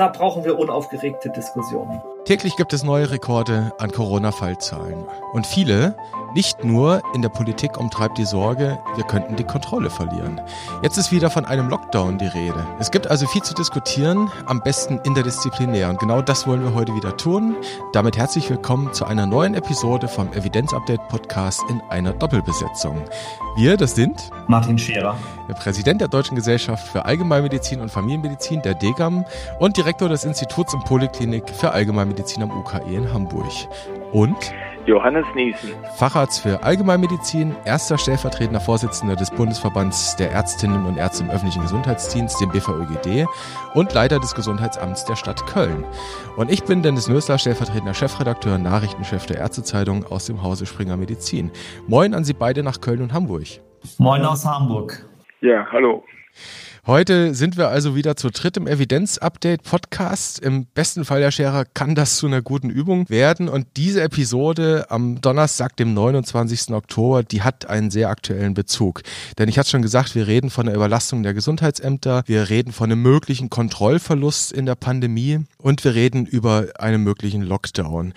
da brauchen wir unaufgeregte Diskussionen. Täglich gibt es neue Rekorde an Corona-Fallzahlen. Und viele, nicht nur in der Politik, umtreibt die Sorge, wir könnten die Kontrolle verlieren. Jetzt ist wieder von einem Lockdown die Rede. Es gibt also viel zu diskutieren, am besten interdisziplinär. Und genau das wollen wir heute wieder tun. Damit herzlich willkommen zu einer neuen Episode vom Evidenz-Update-Podcast in einer Doppelbesetzung. Wir, das sind Martin Scherer, der Präsident der Deutschen Gesellschaft für Allgemeinmedizin und Familienmedizin, der DGAM, und Direktor des Instituts und Poliklinik für Allgemeinmedizin am UKE in Hamburg. Und Johannes Niesen. Facharzt für Allgemeinmedizin, erster stellvertretender Vorsitzender des Bundesverbands der Ärztinnen und Ärzte im öffentlichen Gesundheitsdienst, dem BVÖGD, und Leiter des Gesundheitsamts der Stadt Köln. Und ich bin Dennis Nösler, stellvertretender Chefredakteur und Nachrichtenchef der Ärztezeitung aus dem Hause Springer Medizin. Moin an Sie beide nach Köln und Hamburg. Moin aus Hamburg. Ja, hallo. Heute sind wir also wieder zu dritt im Evidenz-Update-Podcast. Im besten Fall, Herr Scherer, kann das zu einer guten Übung werden. Und diese Episode am Donnerstag, dem 29. Oktober, die hat einen sehr aktuellen Bezug. Denn ich hatte schon gesagt, wir reden von der Überlastung der Gesundheitsämter, wir reden von einem möglichen Kontrollverlust in der Pandemie und wir reden über einen möglichen Lockdown.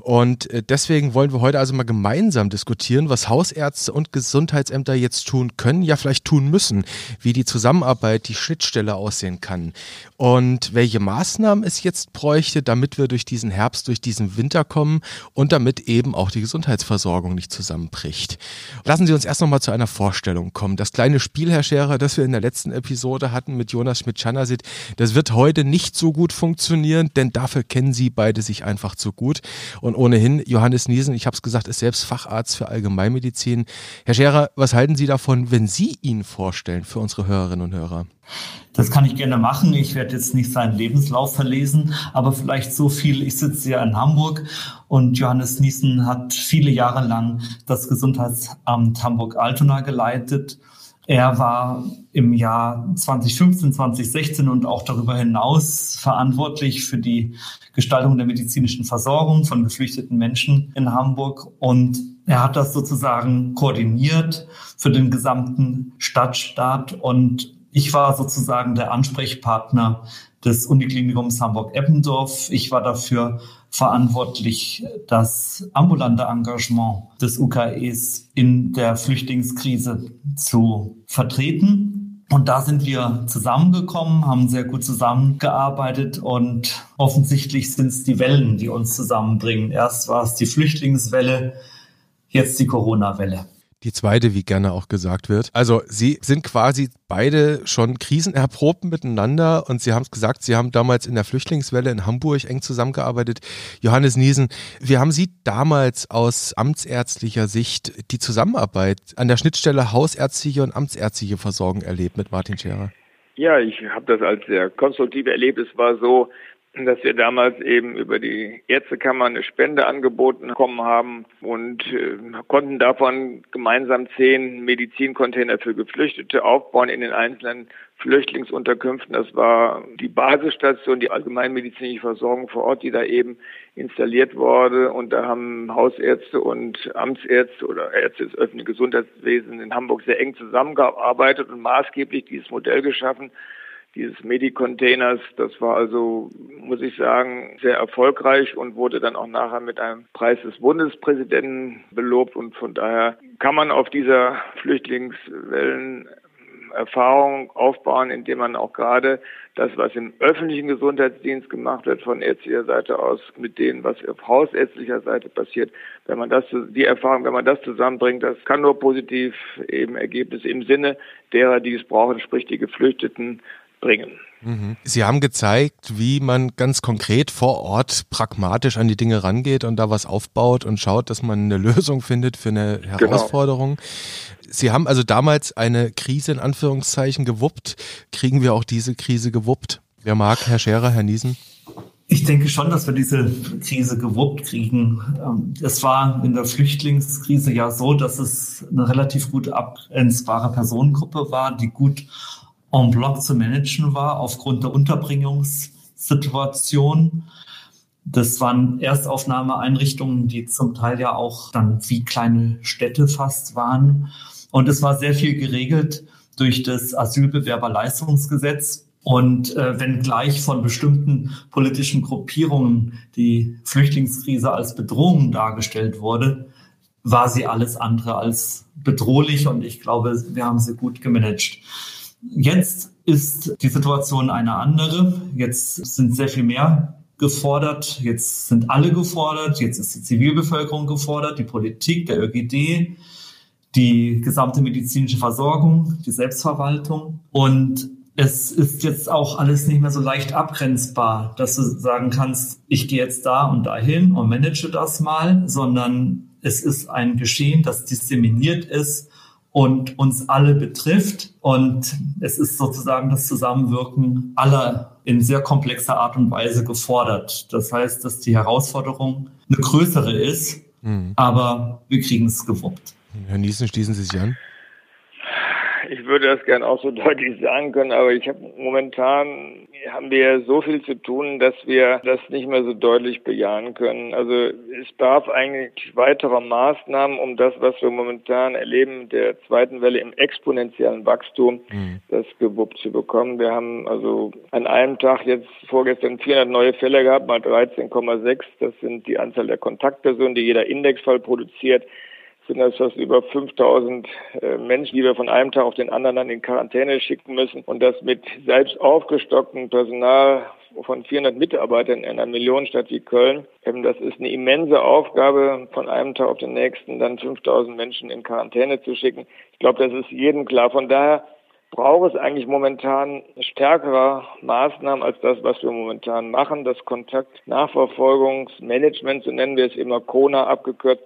Und äh, deswegen wollen wir heute also mal gemeinsam diskutieren, was Hausärzte und Gesundheitsämter jetzt tun können, ja vielleicht tun müssen, wie die Zusammenarbeit die Schnittstelle aussehen kann und welche Maßnahmen es jetzt bräuchte, damit wir durch diesen Herbst, durch diesen Winter kommen und damit eben auch die Gesundheitsversorgung nicht zusammenbricht. Lassen Sie uns erst nochmal zu einer Vorstellung kommen. Das kleine Spiel, Herr Scherer, das wir in der letzten Episode hatten mit Jonas Schmidt-Chanasit, das wird heute nicht so gut funktionieren, denn dafür kennen Sie beide sich einfach zu gut. Und ohnehin, Johannes Niesen, ich habe es gesagt, ist selbst Facharzt für Allgemeinmedizin. Herr Scherer, was halten Sie davon, wenn Sie ihn vorstellen für unsere Hörerinnen und Hörer? Das kann ich gerne machen. Ich werde jetzt nicht seinen Lebenslauf verlesen, aber vielleicht so viel. Ich sitze ja in Hamburg und Johannes Niesen hat viele Jahre lang das Gesundheitsamt Hamburg-Altona geleitet. Er war im Jahr 2015, 2016 und auch darüber hinaus verantwortlich für die Gestaltung der medizinischen Versorgung von geflüchteten Menschen in Hamburg. Und er hat das sozusagen koordiniert für den gesamten Stadtstaat und ich war sozusagen der Ansprechpartner des Uniklinikums Hamburg-Eppendorf. Ich war dafür verantwortlich, das ambulante Engagement des UKEs in der Flüchtlingskrise zu vertreten. Und da sind wir zusammengekommen, haben sehr gut zusammengearbeitet und offensichtlich sind es die Wellen, die uns zusammenbringen. Erst war es die Flüchtlingswelle, jetzt die Corona-Welle die zweite, wie gerne auch gesagt wird. Also sie sind quasi beide schon krisenerprobt miteinander und Sie haben es gesagt, Sie haben damals in der Flüchtlingswelle in Hamburg eng zusammengearbeitet. Johannes Niesen, wie haben Sie damals aus amtsärztlicher Sicht die Zusammenarbeit an der Schnittstelle hausärztliche und amtsärztliche Versorgung erlebt mit Martin Scherer? Ja, ich habe das als sehr konstruktiv erlebt. Es war so, dass wir damals eben über die Ärztekammer eine Spende angeboten bekommen haben und äh, konnten davon gemeinsam zehn Medizincontainer für Geflüchtete aufbauen in den einzelnen Flüchtlingsunterkünften. Das war die Basisstation, die allgemeinmedizinische Versorgung vor Ort, die da eben installiert wurde. Und da haben Hausärzte und Amtsärzte oder Ärzte des öffentlichen Gesundheitswesens in Hamburg sehr eng zusammengearbeitet und maßgeblich dieses Modell geschaffen, dieses Medi-Containers. Das war also, muss ich sagen, sehr erfolgreich und wurde dann auch nachher mit einem Preis des Bundespräsidenten belobt. Und von daher kann man auf dieser Flüchtlingswellen Erfahrung aufbauen, indem man auch gerade das, was im öffentlichen Gesundheitsdienst gemacht wird, von ärztlicher Seite aus, mit dem, was auf hausärztlicher Seite passiert, wenn man das, die Erfahrung, wenn man das zusammenbringt, das kann nur positiv eben Ergebnisse im Sinne derer, die es brauchen, sprich die Geflüchteten, bringen. Mhm. Sie haben gezeigt, wie man ganz konkret vor Ort pragmatisch an die Dinge rangeht und da was aufbaut und schaut, dass man eine Lösung findet für eine genau. Herausforderung. Genau. Sie haben also damals eine Krise in Anführungszeichen gewuppt. Kriegen wir auch diese Krise gewuppt? Wer mag, Herr Scherer, Herr Niesen? Ich denke schon, dass wir diese Krise gewuppt kriegen. Ähm, es war in der Flüchtlingskrise ja so, dass es eine relativ gut abgrenzbare Personengruppe war, die gut en bloc zu managen war aufgrund der Unterbringungssituation. Das waren Erstaufnahmeeinrichtungen, die zum Teil ja auch dann wie kleine Städte fast waren. Und es war sehr viel geregelt durch das Asylbewerberleistungsgesetz. Und äh, wenn gleich von bestimmten politischen Gruppierungen die Flüchtlingskrise als Bedrohung dargestellt wurde, war sie alles andere als bedrohlich und ich glaube, wir haben sie gut gemanagt. Jetzt ist die Situation eine andere. Jetzt sind sehr viel mehr gefordert. Jetzt sind alle gefordert. Jetzt ist die Zivilbevölkerung gefordert, die Politik, der ÖGD, die gesamte medizinische Versorgung, die Selbstverwaltung. Und es ist jetzt auch alles nicht mehr so leicht abgrenzbar, dass du sagen kannst, ich gehe jetzt da und dahin und manage das mal, sondern es ist ein Geschehen, das disseminiert ist und uns alle betrifft. Und es ist sozusagen das Zusammenwirken aller in sehr komplexer Art und Weise gefordert. Das heißt, dass die Herausforderung eine größere ist, mhm. aber wir kriegen es gewuppt. Herr Niesen, schließen Sie sich an? Ich würde das gern auch so deutlich sagen können, aber ich habe momentan haben wir so viel zu tun, dass wir das nicht mehr so deutlich bejahen können. Also es bedarf eigentlich weiterer Maßnahmen, um das, was wir momentan erleben, der zweiten Welle im exponentiellen Wachstum, mhm. das gewuppt zu bekommen. Wir haben also an einem Tag jetzt vorgestern 400 neue Fälle gehabt, mal 13,6. Das sind die Anzahl der Kontaktpersonen, die jeder Indexfall produziert sind das fast über 5000 äh, Menschen, die wir von einem Tag auf den anderen dann in Quarantäne schicken müssen und das mit selbst aufgestocktem Personal von 400 Mitarbeitern in einer Millionenstadt wie Köln. Ähm, das ist eine immense Aufgabe, von einem Tag auf den nächsten dann 5000 Menschen in Quarantäne zu schicken. Ich glaube, das ist jedem klar. Von daher braucht es eigentlich momentan stärkere Maßnahmen als das, was wir momentan machen. Das Kontaktnachverfolgungsmanagement, so nennen wir es immer, CONA abgekürzt,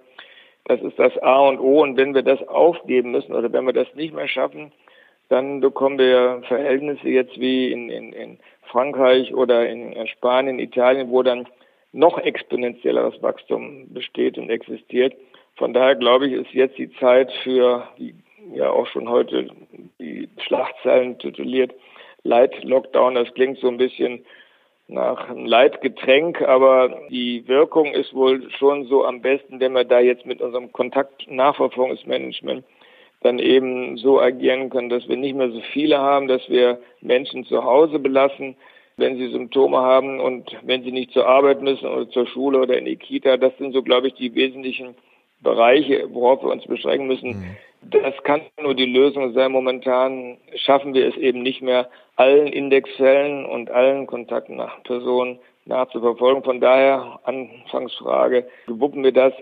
das ist das A und O. Und wenn wir das aufgeben müssen oder wenn wir das nicht mehr schaffen, dann bekommen wir Verhältnisse jetzt wie in, in, in Frankreich oder in, Spanien, Italien, wo dann noch exponentielleres Wachstum besteht und existiert. Von daher glaube ich, ist jetzt die Zeit für die ja auch schon heute die Schlagzeilen tituliert Light Lockdown. Das klingt so ein bisschen nach einem Leitgetränk, aber die Wirkung ist wohl schon so am besten, wenn wir da jetzt mit unserem Kontaktnachverfolgungsmanagement dann eben so agieren können, dass wir nicht mehr so viele haben, dass wir Menschen zu Hause belassen, wenn sie Symptome haben und wenn sie nicht zur Arbeit müssen oder zur Schule oder in die Kita. Das sind so, glaube ich, die wesentlichen Bereiche, worauf wir uns beschränken müssen. Mhm. Das kann nur die Lösung sein. Momentan schaffen wir es eben nicht mehr, allen Indexfällen und allen Kontakten nach Personen nachzuverfolgen. Von daher, Anfangsfrage, wuppen wir das?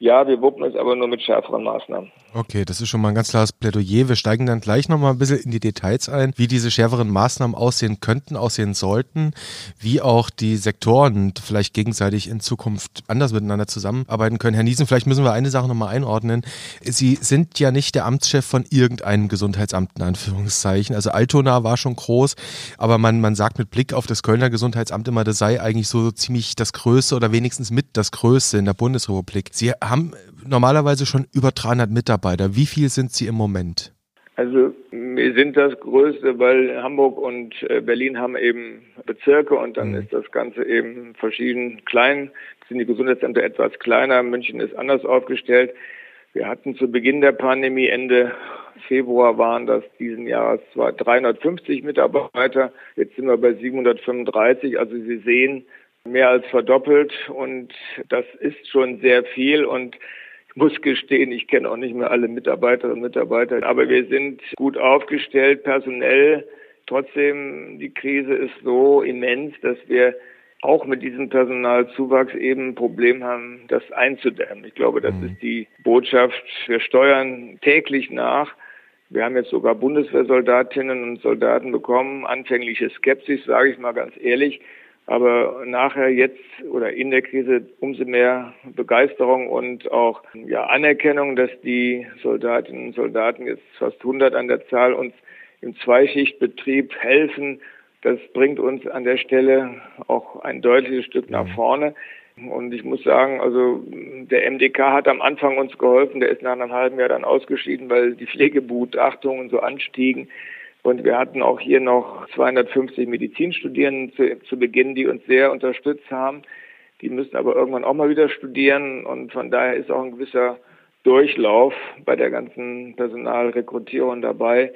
Ja, wir wuppen es aber nur mit schärferen Maßnahmen. Okay, das ist schon mal ein ganz klares Plädoyer. Wir steigen dann gleich nochmal ein bisschen in die Details ein, wie diese schärferen Maßnahmen aussehen könnten, aussehen sollten, wie auch die Sektoren vielleicht gegenseitig in Zukunft anders miteinander zusammenarbeiten können. Herr Niesen, vielleicht müssen wir eine Sache nochmal einordnen. Sie sind ja nicht der Amtschef von irgendeinem Gesundheitsamt, in Anführungszeichen. Also Altona war schon groß, aber man, man sagt mit Blick auf das Kölner Gesundheitsamt immer, das sei eigentlich so ziemlich das Größte oder wenigstens mit das Größte in der Bundesrepublik. Sie haben normalerweise schon über 300 Mitarbeiter. Wie viel sind Sie im Moment? Also wir sind das Größte, weil Hamburg und äh, Berlin haben eben Bezirke und dann mhm. ist das Ganze eben verschieden klein. Sind die Gesundheitsämter etwas kleiner, München ist anders aufgestellt. Wir hatten zu Beginn der Pandemie, Ende Februar waren das diesen Jahres zwar 350 Mitarbeiter, jetzt sind wir bei 735. Also Sie sehen, mehr als verdoppelt und das ist schon sehr viel und ich muss gestehen, ich kenne auch nicht mehr alle Mitarbeiterinnen und Mitarbeiter, aber wir sind gut aufgestellt personell. Trotzdem, die Krise ist so immens, dass wir auch mit diesem Personalzuwachs eben ein Problem haben, das einzudämmen. Ich glaube, das mhm. ist die Botschaft. Wir steuern täglich nach. Wir haben jetzt sogar Bundeswehrsoldatinnen und Soldaten bekommen. Anfängliche Skepsis, sage ich mal ganz ehrlich. Aber nachher jetzt oder in der Krise umso mehr Begeisterung und auch ja, Anerkennung, dass die Soldatinnen und Soldaten jetzt fast 100 an der Zahl uns im Zweischichtbetrieb helfen. Das bringt uns an der Stelle auch ein deutliches Stück nach vorne. Und ich muss sagen, also der MDK hat am Anfang uns geholfen. Der ist nach einem halben Jahr dann ausgeschieden, weil die Pflegebegutachtungen so anstiegen. Und wir hatten auch hier noch 250 Medizinstudierende zu, zu Beginn, die uns sehr unterstützt haben. Die müssen aber irgendwann auch mal wieder studieren und von daher ist auch ein gewisser Durchlauf bei der ganzen Personalrekrutierung dabei.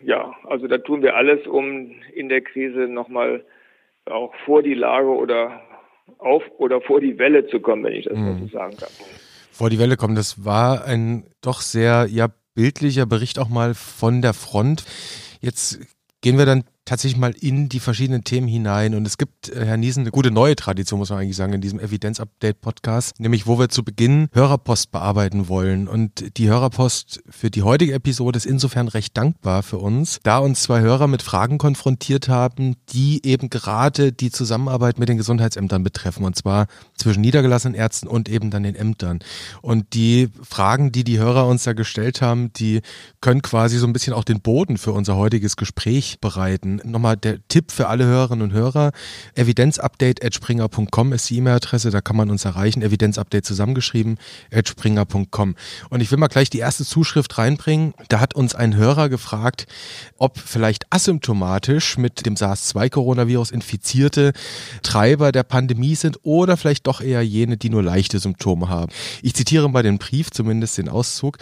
Ja, also da tun wir alles, um in der Krise nochmal auch vor die Lage oder auf oder vor die Welle zu kommen, wenn ich das mhm. mal so sagen kann. Vor die Welle kommen, das war ein doch sehr ja bildlicher Bericht auch mal von der Front. Jetzt gehen wir dann tatsächlich mal in die verschiedenen Themen hinein. Und es gibt, äh, Herr Niesen, eine gute neue Tradition, muss man eigentlich sagen, in diesem Evidenz-Update-Podcast, nämlich wo wir zu Beginn Hörerpost bearbeiten wollen. Und die Hörerpost für die heutige Episode ist insofern recht dankbar für uns, da uns zwei Hörer mit Fragen konfrontiert haben, die eben gerade die Zusammenarbeit mit den Gesundheitsämtern betreffen. Und zwar zwischen niedergelassenen Ärzten und eben dann den Ämtern. Und die Fragen, die die Hörer uns da gestellt haben, die können quasi so ein bisschen auch den Boden für unser heutiges Gespräch bereiten nochmal der Tipp für alle Hörerinnen und Hörer. Evidenzupdate.springer.com ist die E-Mail-Adresse, da kann man uns erreichen. Evidenzupdate zusammengeschrieben, springer.com. Und ich will mal gleich die erste Zuschrift reinbringen. Da hat uns ein Hörer gefragt, ob vielleicht asymptomatisch mit dem SARS-2-Coronavirus infizierte Treiber der Pandemie sind oder vielleicht doch eher jene, die nur leichte Symptome haben. Ich zitiere mal den Brief, zumindest den Auszug.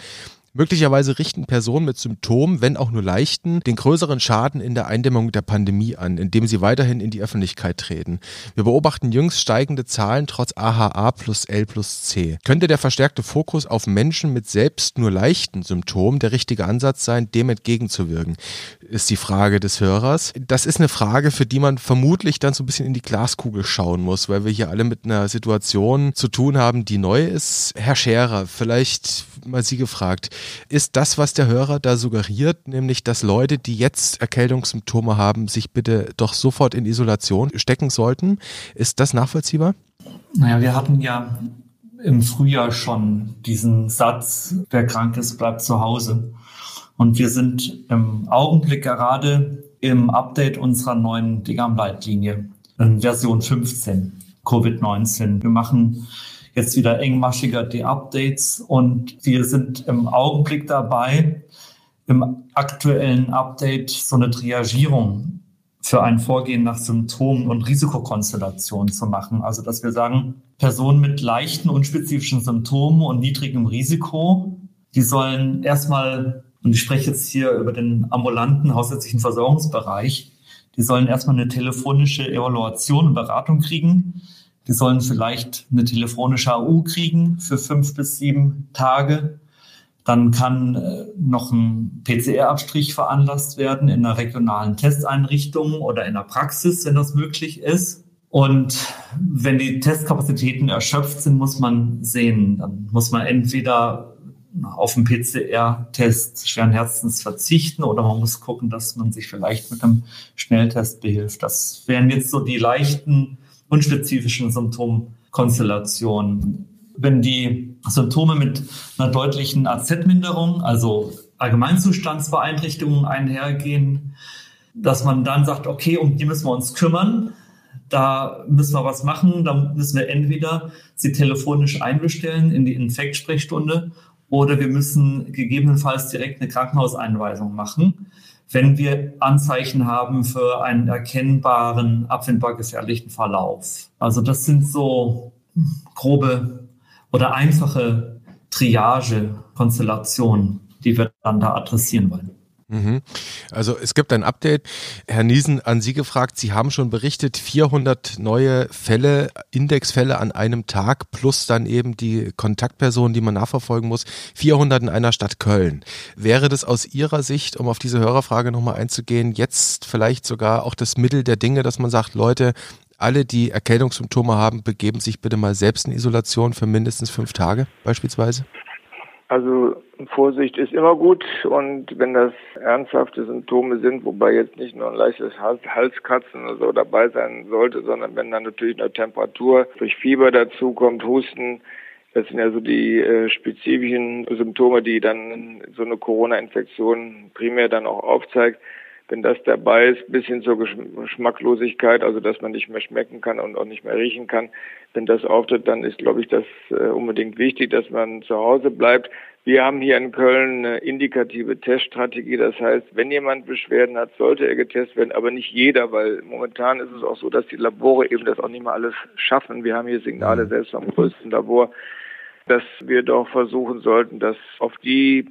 Möglicherweise richten Personen mit Symptomen, wenn auch nur leichten, den größeren Schaden in der Eindämmung der Pandemie an, indem sie weiterhin in die Öffentlichkeit treten. Wir beobachten jüngst steigende Zahlen trotz AHA plus L plus C. Könnte der verstärkte Fokus auf Menschen mit selbst nur leichten Symptomen der richtige Ansatz sein, dem entgegenzuwirken? Ist die Frage des Hörers. Das ist eine Frage, für die man vermutlich dann so ein bisschen in die Glaskugel schauen muss, weil wir hier alle mit einer Situation zu tun haben, die neu ist. Herr Scherer, vielleicht mal Sie gefragt ist das, was der Hörer da suggeriert, nämlich, dass Leute, die jetzt Erkältungssymptome haben, sich bitte doch sofort in Isolation stecken sollten. Ist das nachvollziehbar? Naja, wir hatten ja im Frühjahr schon diesen Satz, wer krank ist, bleibt zu Hause. Und wir sind im Augenblick gerade im Update unserer neuen DGAM-Leitlinie, Version 15, Covid-19. Wir machen jetzt wieder engmaschiger die Updates und wir sind im Augenblick dabei, im aktuellen Update so eine Triagierung für ein Vorgehen nach Symptomen und Risikokonstellationen zu machen. Also, dass wir sagen, Personen mit leichten, unspezifischen Symptomen und niedrigem Risiko, die sollen erstmal, und ich spreche jetzt hier über den ambulanten hausärztlichen Versorgungsbereich, die sollen erstmal eine telefonische Evaluation und Beratung kriegen die sollen vielleicht eine telefonische AU kriegen für fünf bis sieben Tage. Dann kann äh, noch ein PCR-Abstrich veranlasst werden in einer regionalen Testeinrichtung oder in der Praxis, wenn das möglich ist. Und wenn die Testkapazitäten erschöpft sind, muss man sehen, dann muss man entweder auf einen PCR-Test schweren Herzens verzichten oder man muss gucken, dass man sich vielleicht mit einem Schnelltest behilft. Das wären jetzt so die leichten unspezifischen Symptomkonstellationen. Wenn die Symptome mit einer deutlichen AZ-Minderung, also Allgemeinzustandsbeeinträchtigungen einhergehen, dass man dann sagt, okay, um die müssen wir uns kümmern, da müssen wir was machen, da müssen wir entweder sie telefonisch einbestellen in die Infektsprechstunde oder wir müssen gegebenenfalls direkt eine Krankenhauseinweisung machen wenn wir Anzeichen haben für einen erkennbaren, abwendbar gefährlichen Verlauf. Also das sind so grobe oder einfache Triage-Konstellationen, die wir dann da adressieren wollen. Mhm. Also es gibt ein Update. Herr Niesen, an Sie gefragt, Sie haben schon berichtet, 400 neue Fälle, Indexfälle an einem Tag plus dann eben die Kontaktpersonen, die man nachverfolgen muss, 400 in einer Stadt Köln. Wäre das aus Ihrer Sicht, um auf diese Hörerfrage nochmal einzugehen, jetzt vielleicht sogar auch das Mittel der Dinge, dass man sagt, Leute, alle, die Erkältungssymptome haben, begeben sich bitte mal selbst in Isolation für mindestens fünf Tage beispielsweise? Also Vorsicht ist immer gut und wenn das ernsthafte Symptome sind, wobei jetzt nicht nur ein leichtes Halskratzen oder so dabei sein sollte, sondern wenn dann natürlich eine Temperatur durch Fieber dazukommt, Husten, das sind ja so die äh, spezifischen Symptome, die dann so eine Corona-Infektion primär dann auch aufzeigt. Wenn das dabei ist, bis hin zur Geschmacklosigkeit, also dass man nicht mehr schmecken kann und auch nicht mehr riechen kann, wenn das auftritt, dann ist, glaube ich, das äh, unbedingt wichtig, dass man zu Hause bleibt. Wir haben hier in Köln eine indikative Teststrategie. Das heißt, wenn jemand Beschwerden hat, sollte er getestet werden, aber nicht jeder, weil momentan ist es auch so, dass die Labore eben das auch nicht mal alles schaffen. Wir haben hier Signale mhm. selbst am größten Labor, dass wir doch versuchen sollten, dass auf die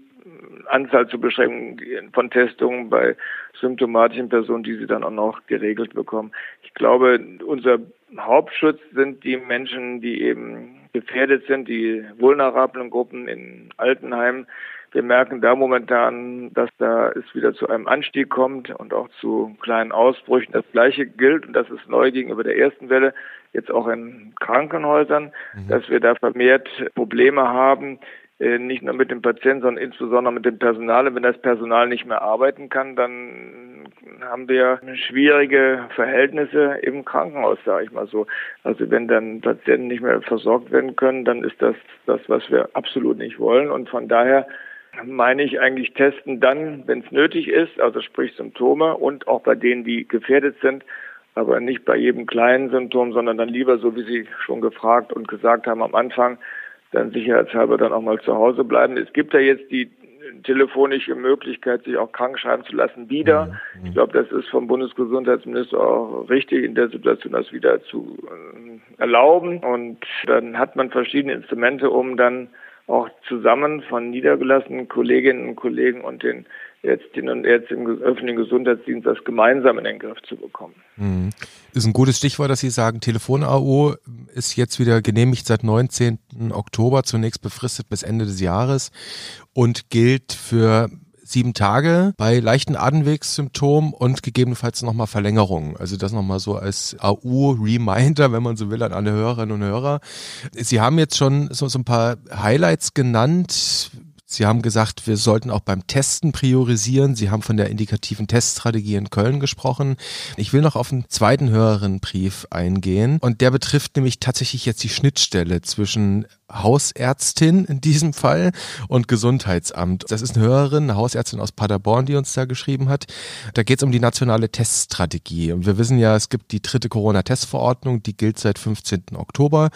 Anzahl zu beschränken von Testungen bei symptomatischen Personen, die sie dann auch noch geregelt bekommen. Ich glaube, unser Hauptschutz sind die Menschen, die eben gefährdet sind, die vulnerablen Gruppen in Altenheimen. Wir merken da momentan, dass da es wieder zu einem Anstieg kommt und auch zu kleinen Ausbrüchen. Das Gleiche gilt, und das ist neu gegenüber der ersten Welle, jetzt auch in Krankenhäusern, mhm. dass wir da vermehrt Probleme haben, nicht nur mit dem Patienten, sondern insbesondere mit dem Personal. Und wenn das Personal nicht mehr arbeiten kann, dann haben wir schwierige Verhältnisse im Krankenhaus, sage ich mal so. Also wenn dann Patienten nicht mehr versorgt werden können, dann ist das das, was wir absolut nicht wollen. Und von daher meine ich eigentlich testen dann, wenn es nötig ist, also sprich Symptome und auch bei denen, die gefährdet sind, aber nicht bei jedem kleinen Symptom, sondern dann lieber, so wie Sie schon gefragt und gesagt haben am Anfang, dann sicherheitshalber dann auch mal zu Hause bleiben. Es gibt ja jetzt die telefonische Möglichkeit, sich auch krank schreiben zu lassen, wieder. Mhm. Ich glaube, das ist vom Bundesgesundheitsminister auch richtig, in der Situation das wieder zu äh, erlauben. Und dann hat man verschiedene Instrumente, um dann auch zusammen von niedergelassenen Kolleginnen und Kollegen und den Ärztinnen und Ärzten im öffentlichen Gesundheitsdienst das gemeinsam in den Griff zu bekommen. Mhm. Ist ein gutes Stichwort, dass Sie sagen, Telefon-AO ist jetzt wieder genehmigt seit 19. Oktober, zunächst befristet bis Ende des Jahres und gilt für sieben Tage bei leichten Atemwegssymptomen und gegebenenfalls nochmal Verlängerungen. Also das nochmal so als AU-Reminder, wenn man so will, an alle Hörerinnen und Hörer. Sie haben jetzt schon so, so ein paar Highlights genant. Sie haben gesagt, wir sollten auch beim Testen priorisieren. Sie haben von der indikativen Teststrategie in Köln gesprochen. Ich will noch auf einen zweiten Hörerinnenbrief eingehen und der betrifft nämlich tatsächlich jetzt die Schnittstelle zwischen Hausärztin in diesem Fall und Gesundheitsamt. Das ist eine Hörerin, eine Hausärztin aus Paderborn, die uns da geschrieben hat. Da geht es um die nationale Teststrategie. Und wir wissen ja, es gibt die dritte Corona-Testverordnung, die gilt seit 15. Oktober.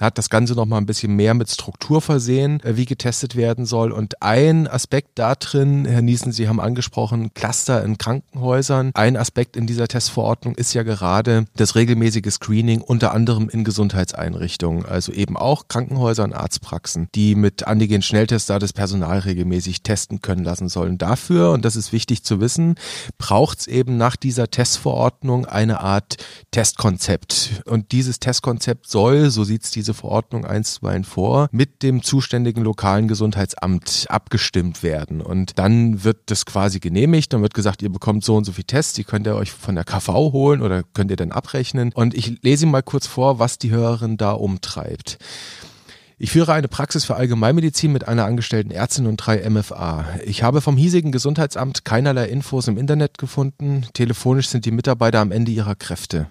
Hat das Ganze nochmal ein bisschen mehr mit Struktur versehen, äh, wie getestet werden soll. Und ein Aspekt da drin, Herr Niesen, Sie haben angesprochen, Cluster in Krankenhäusern. Ein Aspekt in dieser Testverordnung ist ja gerade das regelmäßige Screening, unter anderem in Gesundheitseinrichtungen. Also eben auch Krankenhäuser Krankenhäusern, Arztpraxen, die mit Antigen-Schnelltests da das Personal regelmäßig testen können lassen sollen. Dafür, und das ist wichtig zu wissen, braucht es eben nach dieser Testverordnung eine Art Testkonzept. Und dieses Testkonzept soll, so sieht es diese Verordnung einstweilen vor, mit dem zuständigen lokalen Gesundheitsamt abgestimmt werden. Und dann wird das quasi genehmigt, dann wird gesagt, ihr bekommt so und so viel Tests, die könnt ihr euch von der KV holen oder könnt ihr dann abrechnen. Und ich lese mal kurz vor, was die Hörerin da umtreibt. Ich führe eine Praxis für Allgemeinmedizin mit einer angestellten Ärztin und drei MFA. Ich habe vom hiesigen Gesundheitsamt keinerlei Infos im Internet gefunden. Telefonisch sind die Mitarbeiter am Ende ihrer Kräfte.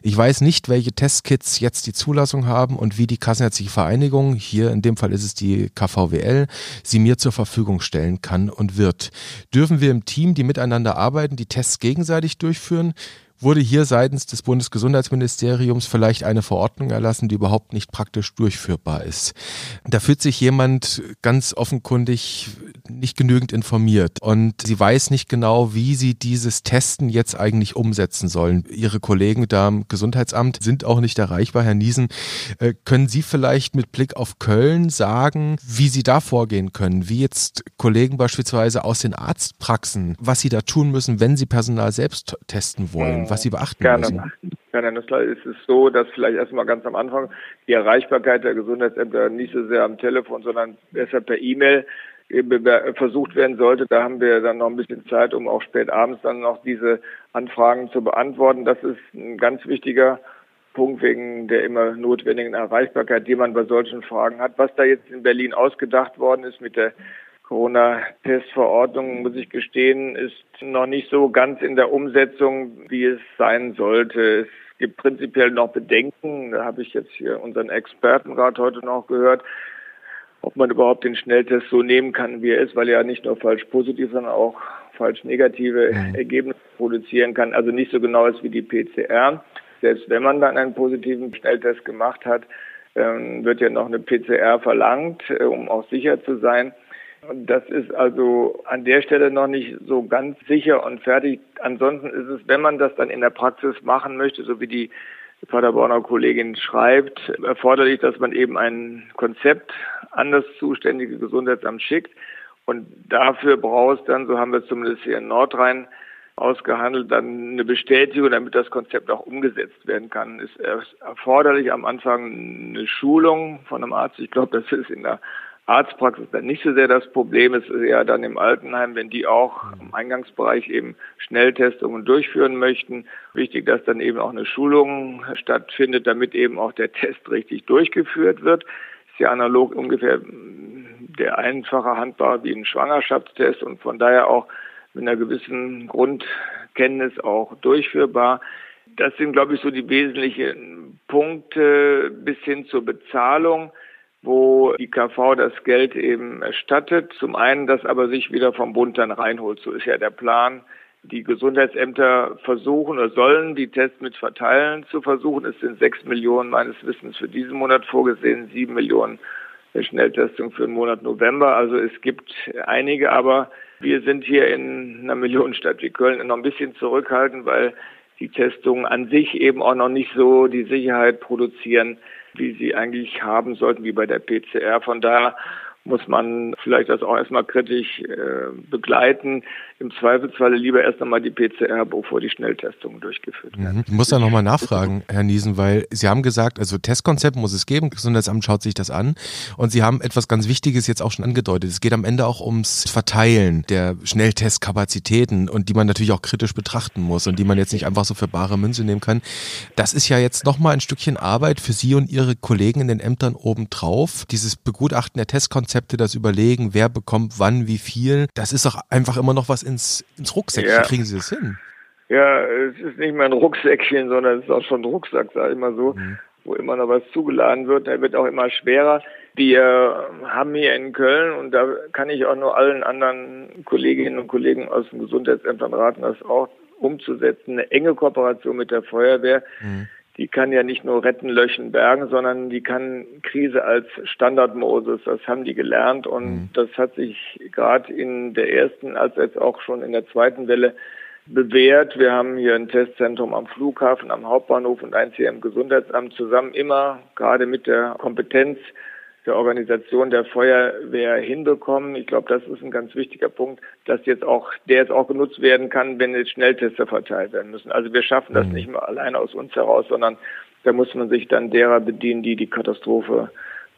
Ich weiß nicht, welche Testkits jetzt die Zulassung haben und wie die Kassenärztliche Vereinigung, hier in dem Fall ist es die KVWL, sie mir zur Verfügung stellen kann und wird. Dürfen wir im Team, die miteinander arbeiten, die Tests gegenseitig durchführen? Wurde hier seitens des Bundesgesundheitsministeriums vielleicht eine Verordnung erlassen, die überhaupt nicht praktisch durchführbar ist. Da fühlt sich jemand ganz offenkundig nicht genügend informiert und sie weiß nicht genau, wie sie dieses Testen jetzt eigentlich umsetzen sollen. Ihre Kollegen da im Gesundheitsamt sind auch nicht erreichbar. Herr Niesen, äh, können Sie vielleicht mit Blick auf Köln sagen, wie Sie da vorgehen können? Wie jetzt Kollegen beispielsweise aus den Arztpraxen, was sie da tun müssen, wenn sie Personal selbst testen wollen, was sie beachten Gerne. müssen? Herr Nüssler, ist es so, dass vielleicht erstmal ganz am Anfang die Erreichbarkeit der Gesundheitsämter nicht so sehr am Telefon, sondern besser per E-Mail versucht werden sollte. Da haben wir dann noch ein bisschen Zeit, um auch spät abends dann noch diese Anfragen zu beantworten. Das ist ein ganz wichtiger Punkt wegen der immer notwendigen Erreichbarkeit, die man bei solchen Fragen hat. Was da jetzt in Berlin ausgedacht worden ist mit der Corona-Testverordnung, muss ich gestehen, ist noch nicht so ganz in der Umsetzung, wie es sein sollte. Es gibt prinzipiell noch Bedenken. Da habe ich jetzt hier unseren Expertenrat heute noch gehört ob man überhaupt den Schnelltest so nehmen kann, wie er ist, weil er ja nicht nur falsch positiv, sondern auch falsch negative. Ergebnisse produzieren kann. Also nicht so genau ist wie die PCR. Selbst wenn man dann einen positiven Schnelltest gemacht hat, ähm, wird ja noch eine PCR verlangt, äh, um auch sicher zu sein. Das ist also an der Stelle noch nicht so ganz sicher und fertig. Ansonsten ist es, wenn man das dann in der Praxis machen möchte, so wie die Paderborner Kollegin schreibt, erforderlich, dass man eben ein Konzept an das zuständige Gesundheitsamt schickt. Und dafür brauchst dann, so haben wir zumindest hier in Nordrhein ausgehandelt, dann eine Bestätigung, damit das Konzept auch umgesetzt werden kann. Ist erforderlich am Anfang eine Schulung von einem Arzt. Ich glaube, das ist in der Arztpraxis dann nicht so sehr das Problem. Es ist eher dann im Altenheim, wenn die auch im Eingangsbereich eben Schnelltestungen durchführen möchten. Wichtig, dass dann eben auch eine Schulung stattfindet, damit eben auch der Test richtig durchgeführt wird. Ist ja analog ungefähr der einfache handbar wie ein Schwangerschaftstest und von daher auch mit einer gewissen Grundkenntnis auch durchführbar. Das sind, glaube ich, so die wesentlichen Punkte bis hin zur Bezahlung, wo die KV das Geld eben erstattet. Zum einen das aber sich wieder vom Bund dann reinholt. So ist ja der Plan. Die Gesundheitsämter versuchen oder sollen die Tests mit verteilen zu versuchen. Es sind sechs Millionen meines Wissens für diesen Monat vorgesehen, sieben Millionen Schnelltestung für den Monat November. Also es gibt einige, aber wir sind hier in einer Millionenstadt wie Köln noch ein bisschen zurückhaltend, weil die Testungen an sich eben auch noch nicht so die Sicherheit produzieren, wie sie eigentlich haben sollten, wie bei der PCR. Von daher muss man vielleicht das auch erstmal kritisch äh, begleiten. Im Zweifelsfalle lieber erst einmal die PCR, bevor die Schnelltestungen durchgeführt werden. Mhm. Ich muss da nochmal nachfragen, Herr Niesen, weil Sie haben gesagt, also Testkonzept muss es geben, Gesundheitsamt schaut sich das an und Sie haben etwas ganz Wichtiges jetzt auch schon angedeutet. Es geht am Ende auch ums Verteilen der Schnelltestkapazitäten und die man natürlich auch kritisch betrachten muss und die man jetzt nicht einfach so für bare Münze nehmen kann. Das ist ja jetzt nochmal ein Stückchen Arbeit für Sie und Ihre Kollegen in den Ämtern obendrauf. Dieses Begutachten der Testkonzepte, das Überlegen, wer bekommt wann, wie viel, das ist doch einfach immer noch was ins, ins Rucksäckchen. Ja. Kriegen Sie das hin? Ja, es ist nicht mehr ein Rucksäckchen, sondern es ist auch schon ein Rucksack, sag ich mal so, mhm. wo immer noch was zugeladen wird. Der wird auch immer schwerer. Wir haben hier in Köln, und da kann ich auch nur allen anderen Kolleginnen und Kollegen aus den Gesundheitsämtern raten, das auch umzusetzen, eine enge Kooperation mit der Feuerwehr. Mhm die kann ja nicht nur retten, löschen, bergen, sondern die kann Krise als Standardmodus, das haben die gelernt und mhm. das hat sich gerade in der ersten als jetzt auch schon in der zweiten Welle bewährt. Wir haben hier ein Testzentrum am Flughafen, am Hauptbahnhof und eins hier im Gesundheitsamt zusammen immer gerade mit der Kompetenz der Organisation der Feuerwehr hinbekommen. Ich glaube, das ist ein ganz wichtiger Punkt, dass jetzt auch, der jetzt auch genutzt werden kann, wenn jetzt Schnelltester verteilt werden müssen. Also wir schaffen das mhm. nicht mehr alleine aus uns heraus, sondern da muss man sich dann derer bedienen, die die Katastrophe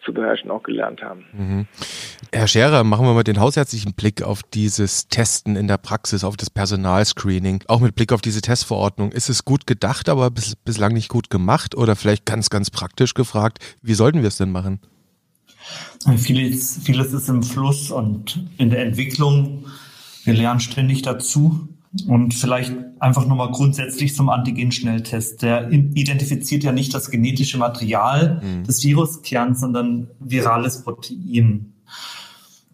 zu beherrschen auch gelernt haben. Mhm. Herr Scherer, machen wir mal den hausärztlichen Blick auf dieses Testen in der Praxis, auf das Personalscreening, auch mit Blick auf diese Testverordnung. Ist es gut gedacht, aber bis, bislang nicht gut gemacht oder vielleicht ganz, ganz praktisch gefragt, wie sollten wir es denn machen? Vieles, vieles ist im Fluss und in der Entwicklung. Wir lernen ständig dazu. Und vielleicht einfach nochmal grundsätzlich zum Antigen-Schnelltest. Der identifiziert ja nicht das genetische Material mhm. des Viruskerns, sondern virales Protein.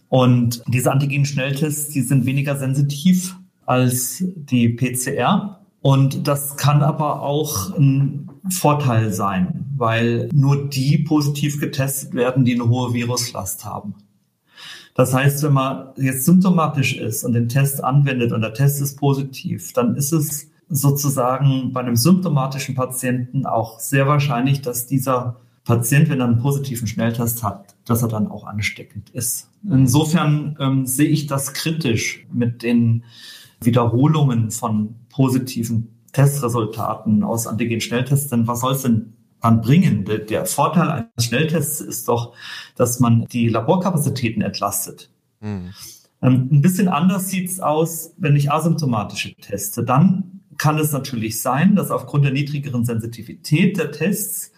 Und diese Antigen-Schnelltests, die sind weniger sensitiv als die PCR. Und das kann aber auch ein Vorteil sein, weil nur die positiv getestet werden, die eine hohe Viruslast haben. Das heißt, wenn man jetzt symptomatisch ist und den Test anwendet und der Test ist positiv, dann ist es sozusagen bei einem symptomatischen Patienten auch sehr wahrscheinlich, dass dieser Patient, wenn er einen positiven Schnelltest hat, dass er dann auch ansteckend ist. Insofern ähm, sehe ich das kritisch mit den Wiederholungen von positiven Testresultaten aus Antigen-Schnelltests, denn was soll es denn dann bringen? Der, Vorteil eines Schnelltests ist doch, dass man die Laborkapazitäten entlastet. Mhm. ein bisschen anders sieht es aus, wenn ich asymptomatische teste. Dann kann es natürlich sein, dass aufgrund der niedrigeren Sensitivität der Tests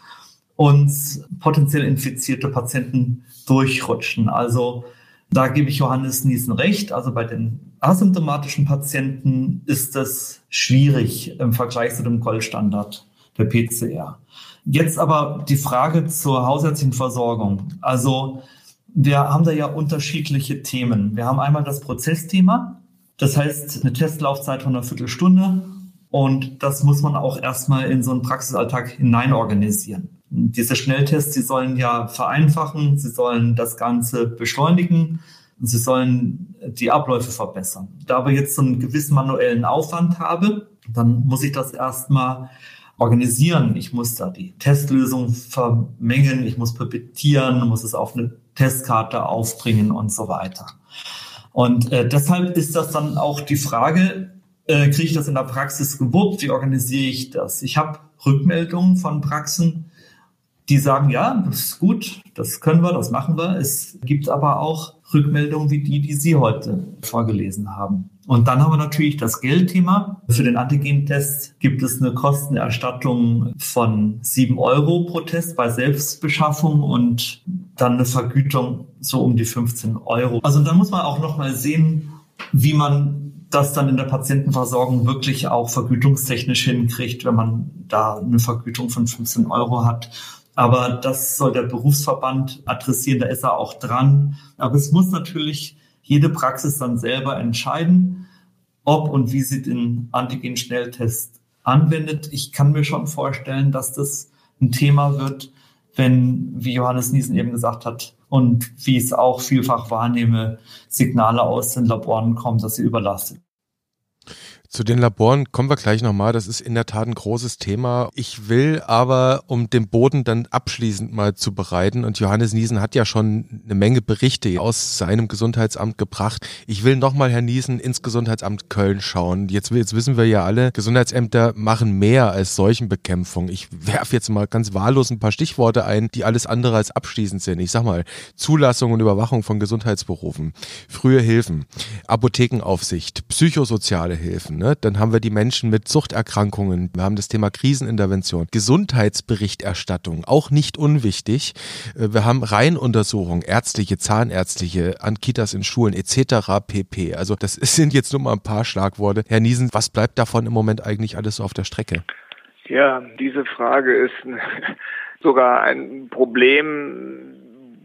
uns potenziell infizierte Patienten durchrutschen. Also da gebe ich Johannes Niesen recht. Also bei den asymptomatischen Patienten ist es schwierig im Vergleich zu dem Goldstandard der PCR. Jetzt aber die Frage zur hausärztlichen Versorgung. Also wir haben da ja unterschiedliche Themen. Wir haben einmal das Prozessthema. Das heißt, eine Testlaufzeit von einer Viertelstunde. Und das muss man auch erstmal in so einen Praxisalltag hinein organisieren. Diese Schnelltests, sie sollen ja vereinfachen, sie sollen das Ganze beschleunigen, sie sollen die Abläufe verbessern. Da aber jetzt so einen gewissen manuellen Aufwand habe, dann muss ich das erstmal organisieren. Ich muss da die Testlösung vermengen, ich muss pipettieren, muss es auf eine Testkarte aufbringen und so weiter. Und äh, deshalb ist das dann auch die Frage, äh, kriege ich das in der Praxis gewuppt? Wie organisiere ich das? Ich habe Rückmeldungen von Praxen, die sagen, ja, das ist gut, das können wir, das machen wir. Es gibt aber auch Rückmeldungen wie die, die Sie heute vorgelesen haben. Und dann haben wir natürlich das Geldthema. Für den Antigentest gibt es eine Kostenerstattung von sieben Euro pro Test bei Selbstbeschaffung und dann eine Vergütung so um die 15 Euro. Also da muss man auch noch mal sehen, wie man das dann in der Patientenversorgung wirklich auch vergütungstechnisch hinkriegt, wenn man da eine Vergütung von 15 Euro hat. Aber das soll der Berufsverband adressieren, da ist er auch dran. Aber es muss natürlich jede Praxis dann selber entscheiden, ob und wie sie den Antigen-Schnelltest anwendet. Ich kann mir schon vorstellen, dass das ein Thema wird, wenn, wie Johannes Niesen eben gesagt hat, und wie ich es auch vielfach wahrnehme, Signale aus den Laboren kommen, dass sie überlastet zu den Laboren kommen wir gleich nochmal. Das ist in der Tat ein großes Thema. Ich will aber, um den Boden dann abschließend mal zu bereiten, und Johannes Niesen hat ja schon eine Menge Berichte aus seinem Gesundheitsamt gebracht. Ich will nochmal, Herr Niesen, ins Gesundheitsamt Köln schauen. Jetzt, jetzt wissen wir ja alle, Gesundheitsämter machen mehr als Seuchenbekämpfung. Ich werfe jetzt mal ganz wahllos ein paar Stichworte ein, die alles andere als abschließend sind. Ich sag mal, Zulassung und Überwachung von Gesundheitsberufen, frühe Hilfen, Apothekenaufsicht, psychosoziale Hilfen, Ne? Dann haben wir die Menschen mit Suchterkrankungen. Wir haben das Thema Krisenintervention, Gesundheitsberichterstattung, auch nicht unwichtig. Äh, wir haben Reihenuntersuchungen, ärztliche, zahnärztliche, an Kitas in Schulen etc. pp. Also das sind jetzt nur mal ein paar Schlagworte. Herr Niesen, was bleibt davon im Moment eigentlich alles so auf der Strecke? Ja, diese Frage ist sogar ein Problem,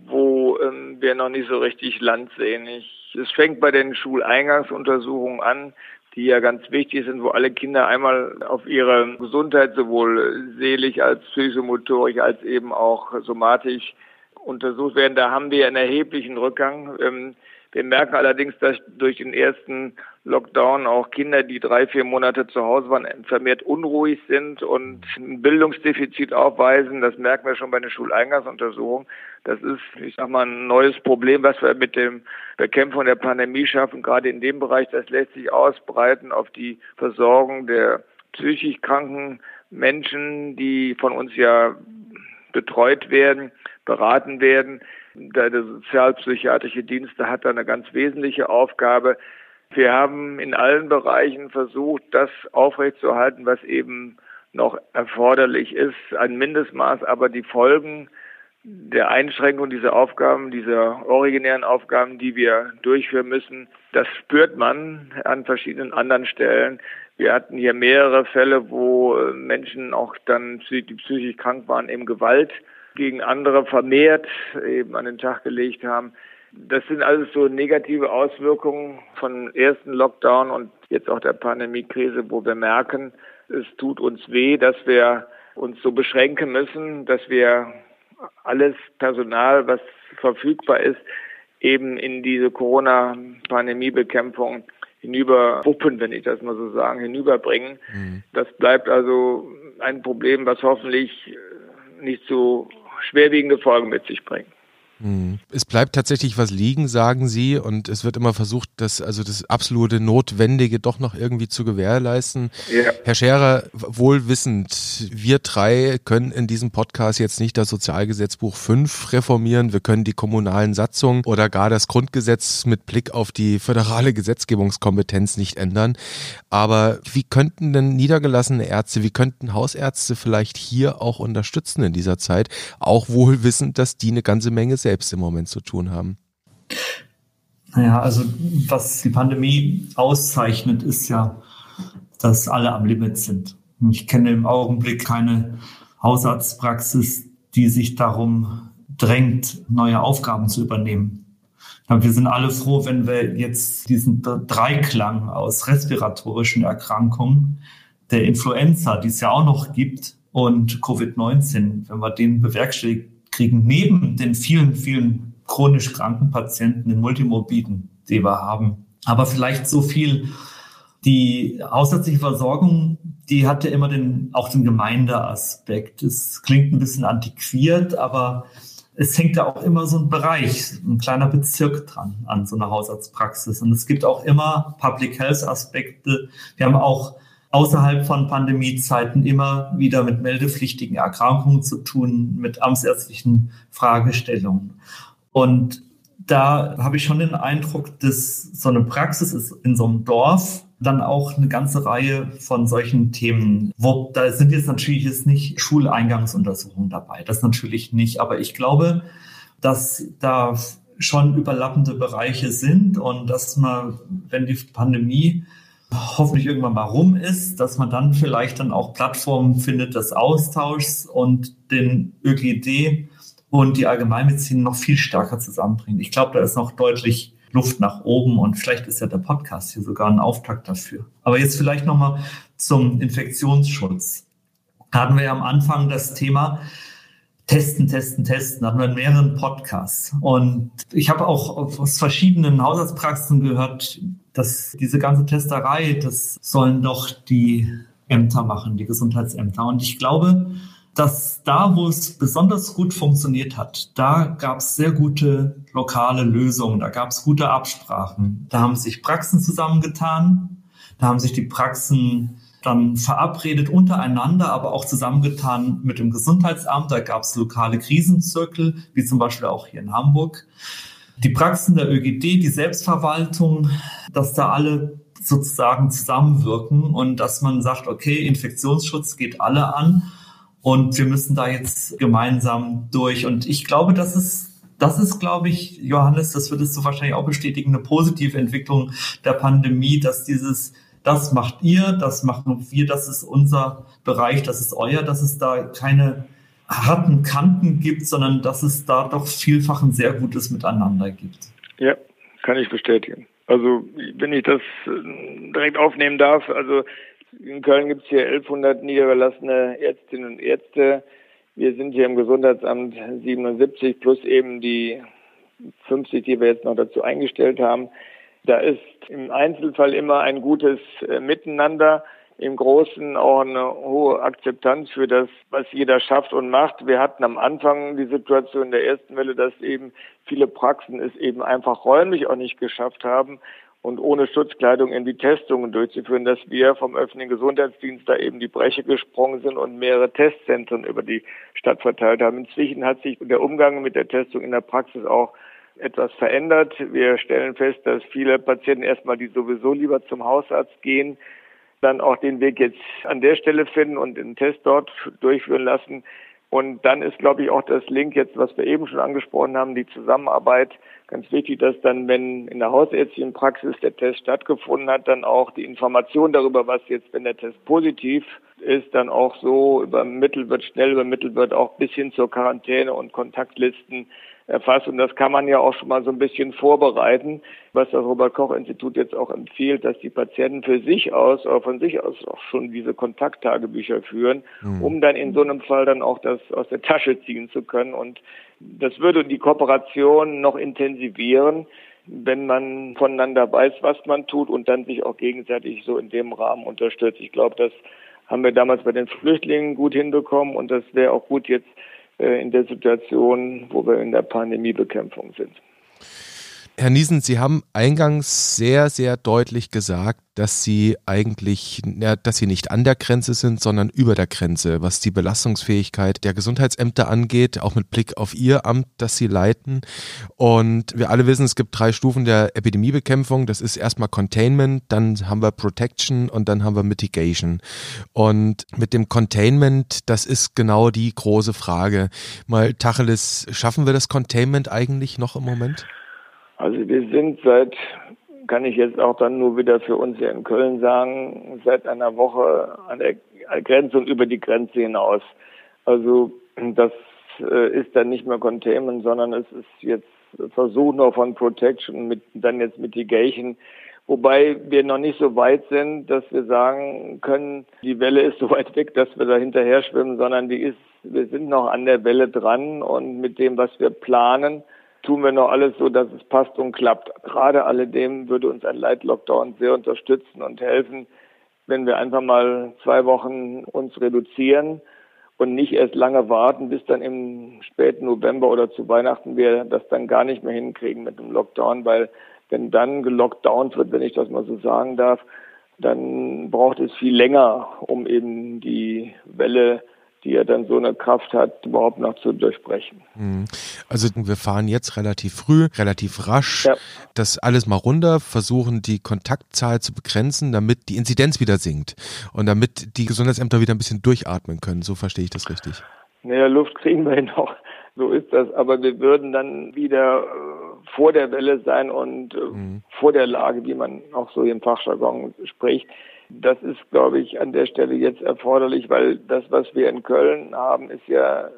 wo ähm, wir noch nicht so richtig Land sehen. Ich, es fängt bei den Schuleingangsuntersuchungen an die ja ganz wichtig sind, wo alle Kinder einmal auf ihre Gesundheit sowohl seelisch als psychomotorisch als eben auch somatisch untersucht werden. Da haben wir einen erheblichen Rückgang. Ähm, wir merken allerdings, dass durch den ersten Lockdown auch Kinder, die drei, vier Monate zu Hause waren, vermehrt unruhig sind und ein Bildungsdefizit aufweisen. Das merken wir schon bei den Schuleingangsuntersuchungen. Das ist, ich sag mal, ein neues Problem, was wir mit dem Bekämpfung der Pandemie schaffen. Gerade in dem Bereich, das lässt sich ausbreiten auf die Versorgung der psychisch kranken Menschen, die von uns ja betreut werden, beraten werden. Der sozialpsychiatrische Dienst hat da eine ganz wesentliche Aufgabe. Wir haben in allen Bereichen versucht, das aufrechtzuerhalten, was eben noch erforderlich ist, ein Mindestmaß, aber die Folgen der Einschränkung dieser Aufgaben, dieser originären Aufgaben, die wir durchführen müssen, das spürt man an verschiedenen anderen Stellen. Wir hatten hier mehrere Fälle, wo Menschen auch dann, die psychisch krank waren, eben Gewalt gegen andere vermehrt eben an den Tag gelegt haben. Das sind alles so negative Auswirkungen von ersten Lockdown und jetzt auch der Pandemiekrise, wo wir merken, es tut uns weh, dass wir uns so beschränken müssen, dass wir alles Personal, was verfügbar ist, eben in diese Corona-Pandemiebekämpfung hinüberwuppen, wenn ich das mal so sagen, hinüberbringen. Mhm. Das bleibt also ein Problem, was hoffentlich nicht so schwerwiegende Folgen mit sich bringen. Hm. Es bleibt tatsächlich was liegen, sagen Sie, und es wird immer versucht, das, also das absolute Notwendige doch noch irgendwie zu gewährleisten. Ja. Herr Scherer, wohlwissend, wir drei können in diesem Podcast jetzt nicht das Sozialgesetzbuch 5 reformieren. Wir können die kommunalen Satzungen oder gar das Grundgesetz mit Blick auf die föderale Gesetzgebungskompetenz nicht ändern. Aber wie könnten denn niedergelassene Ärzte, wie könnten Hausärzte vielleicht hier auch unterstützen in dieser Zeit? Auch wohlwissend, dass die eine ganze Menge selbst im Moment zu tun haben? Naja, also was die Pandemie auszeichnet, ist ja, dass alle am Limit sind. Ich kenne im Augenblick keine Hausarztpraxis, die sich darum drängt, neue Aufgaben zu übernehmen. Wir sind alle froh, wenn wir jetzt diesen Dreiklang aus respiratorischen Erkrankungen, der Influenza, die es ja auch noch gibt, und Covid-19, wenn wir den bewerkstelligt kriegen neben den vielen, vielen chronisch kranken Patienten in Multimorbiden, die wir haben. Aber vielleicht so viel, die hausärztliche Versorgung, die hatte immer den, auch den Gemeindeaspekt. Es klingt ein bisschen antiquiert, aber es hängt da auch immer so ein Bereich, ein kleiner Bezirk dran an so einer Hausarztpraxis. Und es gibt auch immer Public Health Aspekte. Wir haben auch außerhalb von Pandemiezeiten immer wieder mit meldepflichtigen Erkrankungen zu tun, mit amtsärztlichen Fragestellungen. Und da habe ich schon den Eindruck, dass so eine Praxis ist in so einem Dorf dann auch eine ganze Reihe von solchen Themen. Wo, da sind jetzt natürlich jetzt nicht Schuleingangsuntersuchungen dabei, das natürlich nicht. Aber ich glaube, dass da schon überlappende Bereiche sind und dass man, wenn die Pandemie hoffentlich irgendwann mal rum ist, dass man dann vielleicht dann auch Plattformen findet des Austauschs und den ÖGD und die Allgemeinmedizin noch viel stärker zusammenbringt. Ich glaube, da ist noch deutlich Luft nach oben und vielleicht ist ja der Podcast hier sogar ein Auftakt dafür. Aber jetzt vielleicht nochmal zum Infektionsschutz. Da hatten wir ja am Anfang das Thema Testen, Testen, Testen. Wir in mehreren Podcasts. Und ich habe auch aus verschiedenen Hausarztpraxen gehört, dass diese ganze Testerei, das sollen doch die Ämter machen, die Gesundheitsämter. Und ich glaube, dass da, wo es besonders gut funktioniert hat, da gab es sehr gute lokale Lösungen, da gab es gute Absprachen. Da haben sich Praxen zusammengetan, da haben sich die Praxen dann verabredet untereinander, aber auch zusammengetan mit dem Gesundheitsamt. Da gab es lokale Krisenzirkel, wie zum Beispiel auch hier in Hamburg. Die Praxen der ÖGD, die Selbstverwaltung, dass da alle sozusagen zusammenwirken und dass man sagt, okay, Infektionsschutz geht alle an und wir müssen da jetzt gemeinsam durch. Und ich glaube, das ist, das ist, glaube ich, Johannes, das würdest du wahrscheinlich auch bestätigen, eine positive Entwicklung der Pandemie, dass dieses, das macht ihr, das machen wir, das ist unser Bereich, das ist euer, dass es da keine harten Kanten gibt, sondern dass es da doch vielfach ein sehr gutes Miteinander gibt. Ja, kann ich bestätigen. Also wenn ich das äh, direkt aufnehmen darf, also in Köln gibt es hier 1100 niedergelassene Ärztinnen und Ärzte. Wir sind hier im Gesundheitsamt 77 plus eben die 50, die wir jetzt noch dazu eingestellt haben. Da ist im Einzelfall immer ein gutes äh, Miteinander, im Großen auch eine hohe Akzeptanz für das, was jeder schafft und macht. Wir hatten am Anfang die Situation der ersten Welle, dass eben viele Praxen es eben einfach räumlich auch nicht geschafft haben, und ohne Schutzkleidung in die Testungen durchzuführen, dass wir vom öffentlichen Gesundheitsdienst da eben die Breche gesprungen sind und mehrere Testzentren über die Stadt verteilt haben. Inzwischen hat sich der Umgang mit der Testung in der Praxis auch etwas verändert. Wir stellen fest, dass viele Patienten erstmal, die sowieso lieber zum Hausarzt gehen, dann auch den Weg jetzt an der Stelle finden und den Test dort durchführen lassen. Und dann ist, glaube ich, auch das Link jetzt, was wir eben schon angesprochen haben, die Zusammenarbeit ganz wichtig, dass dann, wenn in der hausärztlichen Praxis der Test stattgefunden hat, dann auch die Information darüber, was jetzt, wenn der Test positiv ist, dann auch so übermittelt wird, schnell übermittelt wird, auch bis hin zur Quarantäne und Kontaktlisten erfasst. Und das kann man ja auch schon mal so ein bisschen vorbereiten, was das Robert-Koch-Institut jetzt auch empfiehlt, dass die Patienten für sich aus, oder von sich aus auch schon diese Kontakttagebücher führen, mhm. um dann in so einem Fall dann auch das aus der Tasche ziehen zu können. Und das würde die Kooperation noch intensivieren, wenn man voneinander weiß, was man tut und dann sich auch gegenseitig so in dem Rahmen unterstützt. Ich glaube, das haben wir damals bei den Flüchtlingen gut hinbekommen und das wäre auch gut jetzt in der Situation, wo wir in der Pandemiebekämpfung sind. Herr Niesen, Sie haben eingangs sehr, sehr deutlich gesagt, dass Sie eigentlich, ja, dass Sie nicht an der Grenze sind, sondern über der Grenze, was die Belastungsfähigkeit der Gesundheitsämter angeht, auch mit Blick auf Ihr Amt, das Sie leiten. Und wir alle wissen, es gibt drei Stufen der Epidemiebekämpfung. Das ist erstmal Containment, dann haben wir Protection und dann haben wir Mitigation. Und mit dem Containment, das ist genau die große Frage. Mal Tacheles, schaffen wir das Containment eigentlich noch im Moment? Also wir sind seit, kann ich jetzt auch dann nur wieder für uns hier in Köln sagen, seit einer Woche an der Grenze und über die Grenze hinaus. Also das äh, ist dann nicht mehr Containment, sondern es ist jetzt Versuch noch von Protection mit dann jetzt Mitigation. Wobei wir noch nicht so weit sind, dass wir sagen können, die Welle ist so weit weg, dass wir da hinterher schwimmen, sondern die ist, wir sind noch an der Welle dran und mit dem, was wir planen, tun wir noch alles so, dass es passt und klappt. Gerade alledem würde uns ein Light Lockdown sehr unterstützen und helfen, wenn wir einfach mal zwei Wochen uns reduzieren und nicht erst lange warten, bis dann im späten November oder zu Weihnachten wir das dann gar nicht mehr hinkriegen mit dem Lockdown, weil wenn dann gelockdownt wird, wenn ich das mal so sagen darf, dann braucht es viel länger, um eben die Welle die ja dann so eine Kraft hat, überhaupt noch zu durchbrechen. Mhm. Also wir fahren jetzt relativ früh, relativ rasch, ja. das alles mal runter, versuchen die Kontaktzahl zu begrenzen, damit die Inzidenz wieder sinkt und damit die Gesundheitsämter wieder ein bisschen durchatmen können. So verstehe ich das richtig. Naja, Luft kriegen wir auch. So ist das. Aber wir würden dann wieder äh, vor der Welle sein und äh, mhm. vor der Lage, wie man auch so im Fachjargon spricht. Das ist, glaube ich, an der Stelle jetzt erforderlich, weil das, was wir in Köln haben, ist ja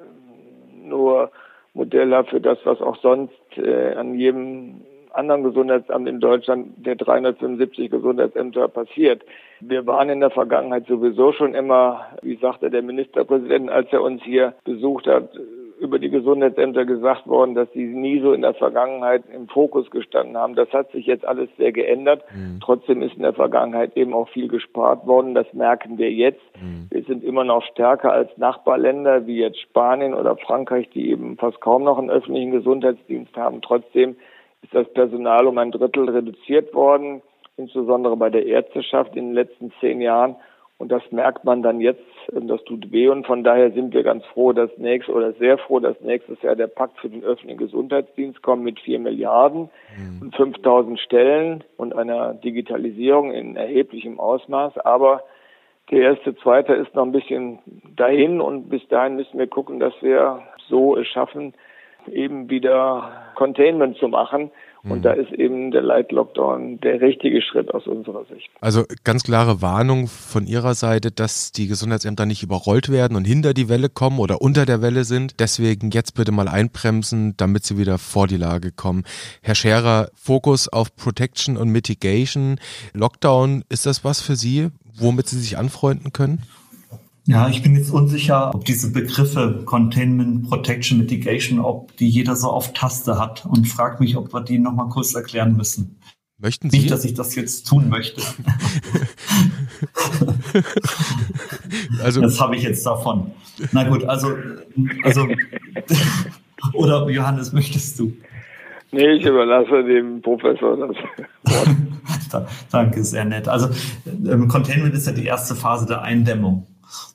nur modellhaft für das, was auch sonst äh, an jedem anderen Gesundheitsamt in Deutschland der 375 Gesundheitsämter passiert. Wir waren in der Vergangenheit sowieso schon immer, wie sagte der Ministerpräsident, als er uns hier besucht hat, über die Gesundheitsämter gesagt worden, dass sie nie so in der Vergangenheit im Fokus gestanden haben. Das hat sich jetzt alles sehr geändert. Mhm. Trotzdem ist in der Vergangenheit eben auch viel gespart worden. Das merken wir jetzt. Mhm. Wir sind immer noch stärker als Nachbarländer wie jetzt Spanien oder Frankreich, die eben fast kaum noch einen öffentlichen Gesundheitsdienst haben. Trotzdem ist das Personal um ein Drittel reduziert worden, insbesondere bei der Ärzteschaft in den letzten zehn Jahren. Und das merkt man dann jetzt, das tut weh. Und von daher sind wir ganz froh, dass nächstes oder sehr froh, dass nächstes Jahr der Pakt für den öffentlichen Gesundheitsdienst kommt mit vier Milliarden mhm. und 5000 Stellen und einer Digitalisierung in erheblichem Ausmaß. Aber der erste, zweite ist noch ein bisschen dahin und bis dahin müssen wir gucken, dass wir so es schaffen, eben wieder Containment zu machen und mhm. da ist eben der Light Lockdown der richtige Schritt aus unserer Sicht. Also ganz klare Warnung von Ihrer Seite, dass die Gesundheitsämter nicht überrollt werden und hinter die Welle kommen oder unter der Welle sind. Deswegen jetzt bitte mal einbremsen, damit sie wieder vor die Lage kommen. Herr Scherer, Fokus auf Protection und Mitigation. Lockdown, ist das was für Sie, womit Sie sich anfreunden können? Ja, ich bin jetzt unsicher, ob diese Begriffe Containment, Protection, Mitigation, ob die jeder so auf Taste hat und frage mich, ob wir die nochmal kurz erklären müssen. Möchten Sie? Nicht, dass ich das jetzt tun möchte. also, das habe ich jetzt davon. Na gut, also, also, oder Johannes, möchtest du? Nee, ich überlasse dem Professor das Wort. Danke, sehr nett. Also, ähm, Containment ist ja die erste Phase der Eindämmung.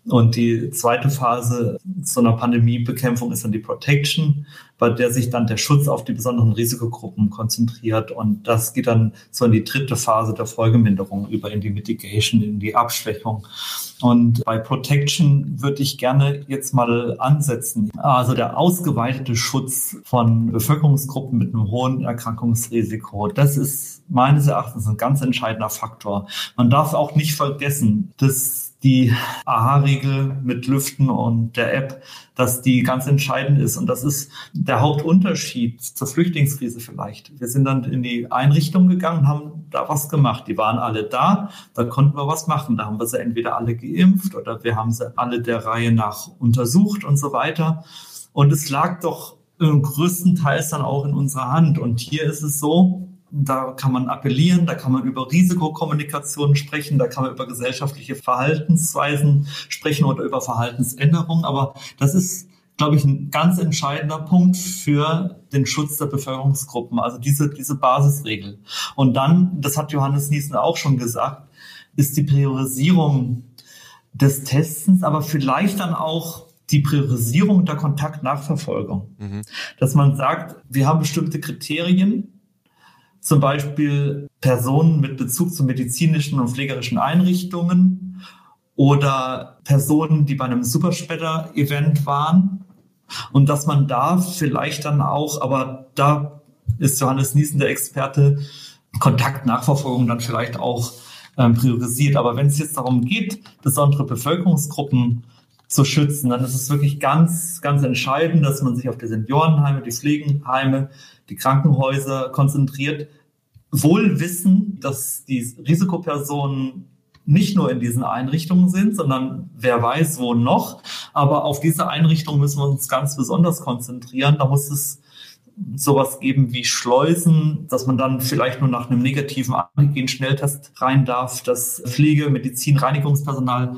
Und die zweite Phase so einer Pandemiebekämpfung ist dann die Protection, bei der sich dann der Schutz auf die besonderen Risikogruppen konzentriert. Und das geht dann so in die dritte Phase der Folgeminderung über in die Mitigation, in die Abschwächung. Und bei Protection würde ich gerne jetzt mal ansetzen. Also der ausgeweitete Schutz von Bevölkerungsgruppen mit einem hohen Erkrankungsrisiko, das ist meines Erachtens ein ganz entscheidender Faktor. Man darf auch nicht vergessen, dass die AHA-Regel mit Lüften und der App, dass die ganz entscheidend ist. Und das ist der Hauptunterschied zur Flüchtlingskrise vielleicht. Wir sind dann in die Einrichtung gegangen, haben da was gemacht. Die waren alle da, da konnten wir was machen. Da haben wir sie entweder alle geimpft oder wir haben sie alle der Reihe nach untersucht und so weiter. Und es lag doch größtenteils dann auch in unserer Hand. Und hier ist es so, da kann man appellieren, da kann man über Risikokommunikation sprechen, da kann man über gesellschaftliche Verhaltensweisen sprechen oder über Verhaltensänderungen. Aber das ist, glaube ich, ein ganz entscheidender Punkt für den Schutz der Bevölkerungsgruppen. Also diese, diese Basisregel. Und dann, das hat Johannes Niesen auch schon gesagt, ist die Priorisierung des Testens, aber vielleicht dann auch die Priorisierung der Kontaktnachverfolgung. Mhm. Dass man sagt, wir haben bestimmte Kriterien, zum Beispiel Personen mit Bezug zu medizinischen und pflegerischen Einrichtungen oder Personen, die bei einem Superspreader-Event waren. Und dass man da vielleicht dann auch, aber da ist Johannes Niesen der Experte, Kontaktnachverfolgung dann vielleicht auch ähm, priorisiert. Aber wenn es jetzt darum geht, besondere Bevölkerungsgruppen zu schützen, dann ist es wirklich ganz, ganz entscheidend, dass man sich auf die Seniorenheime, die Pflegenheime, die Krankenhäuser konzentriert, wohl wissen, dass die Risikopersonen nicht nur in diesen Einrichtungen sind, sondern wer weiß wo noch. Aber auf diese Einrichtungen müssen wir uns ganz besonders konzentrieren. Da muss es sowas geben wie Schleusen, dass man dann vielleicht nur nach einem negativen Antigen-Schnelltest rein darf, dass Pflege, Medizin, Reinigungspersonal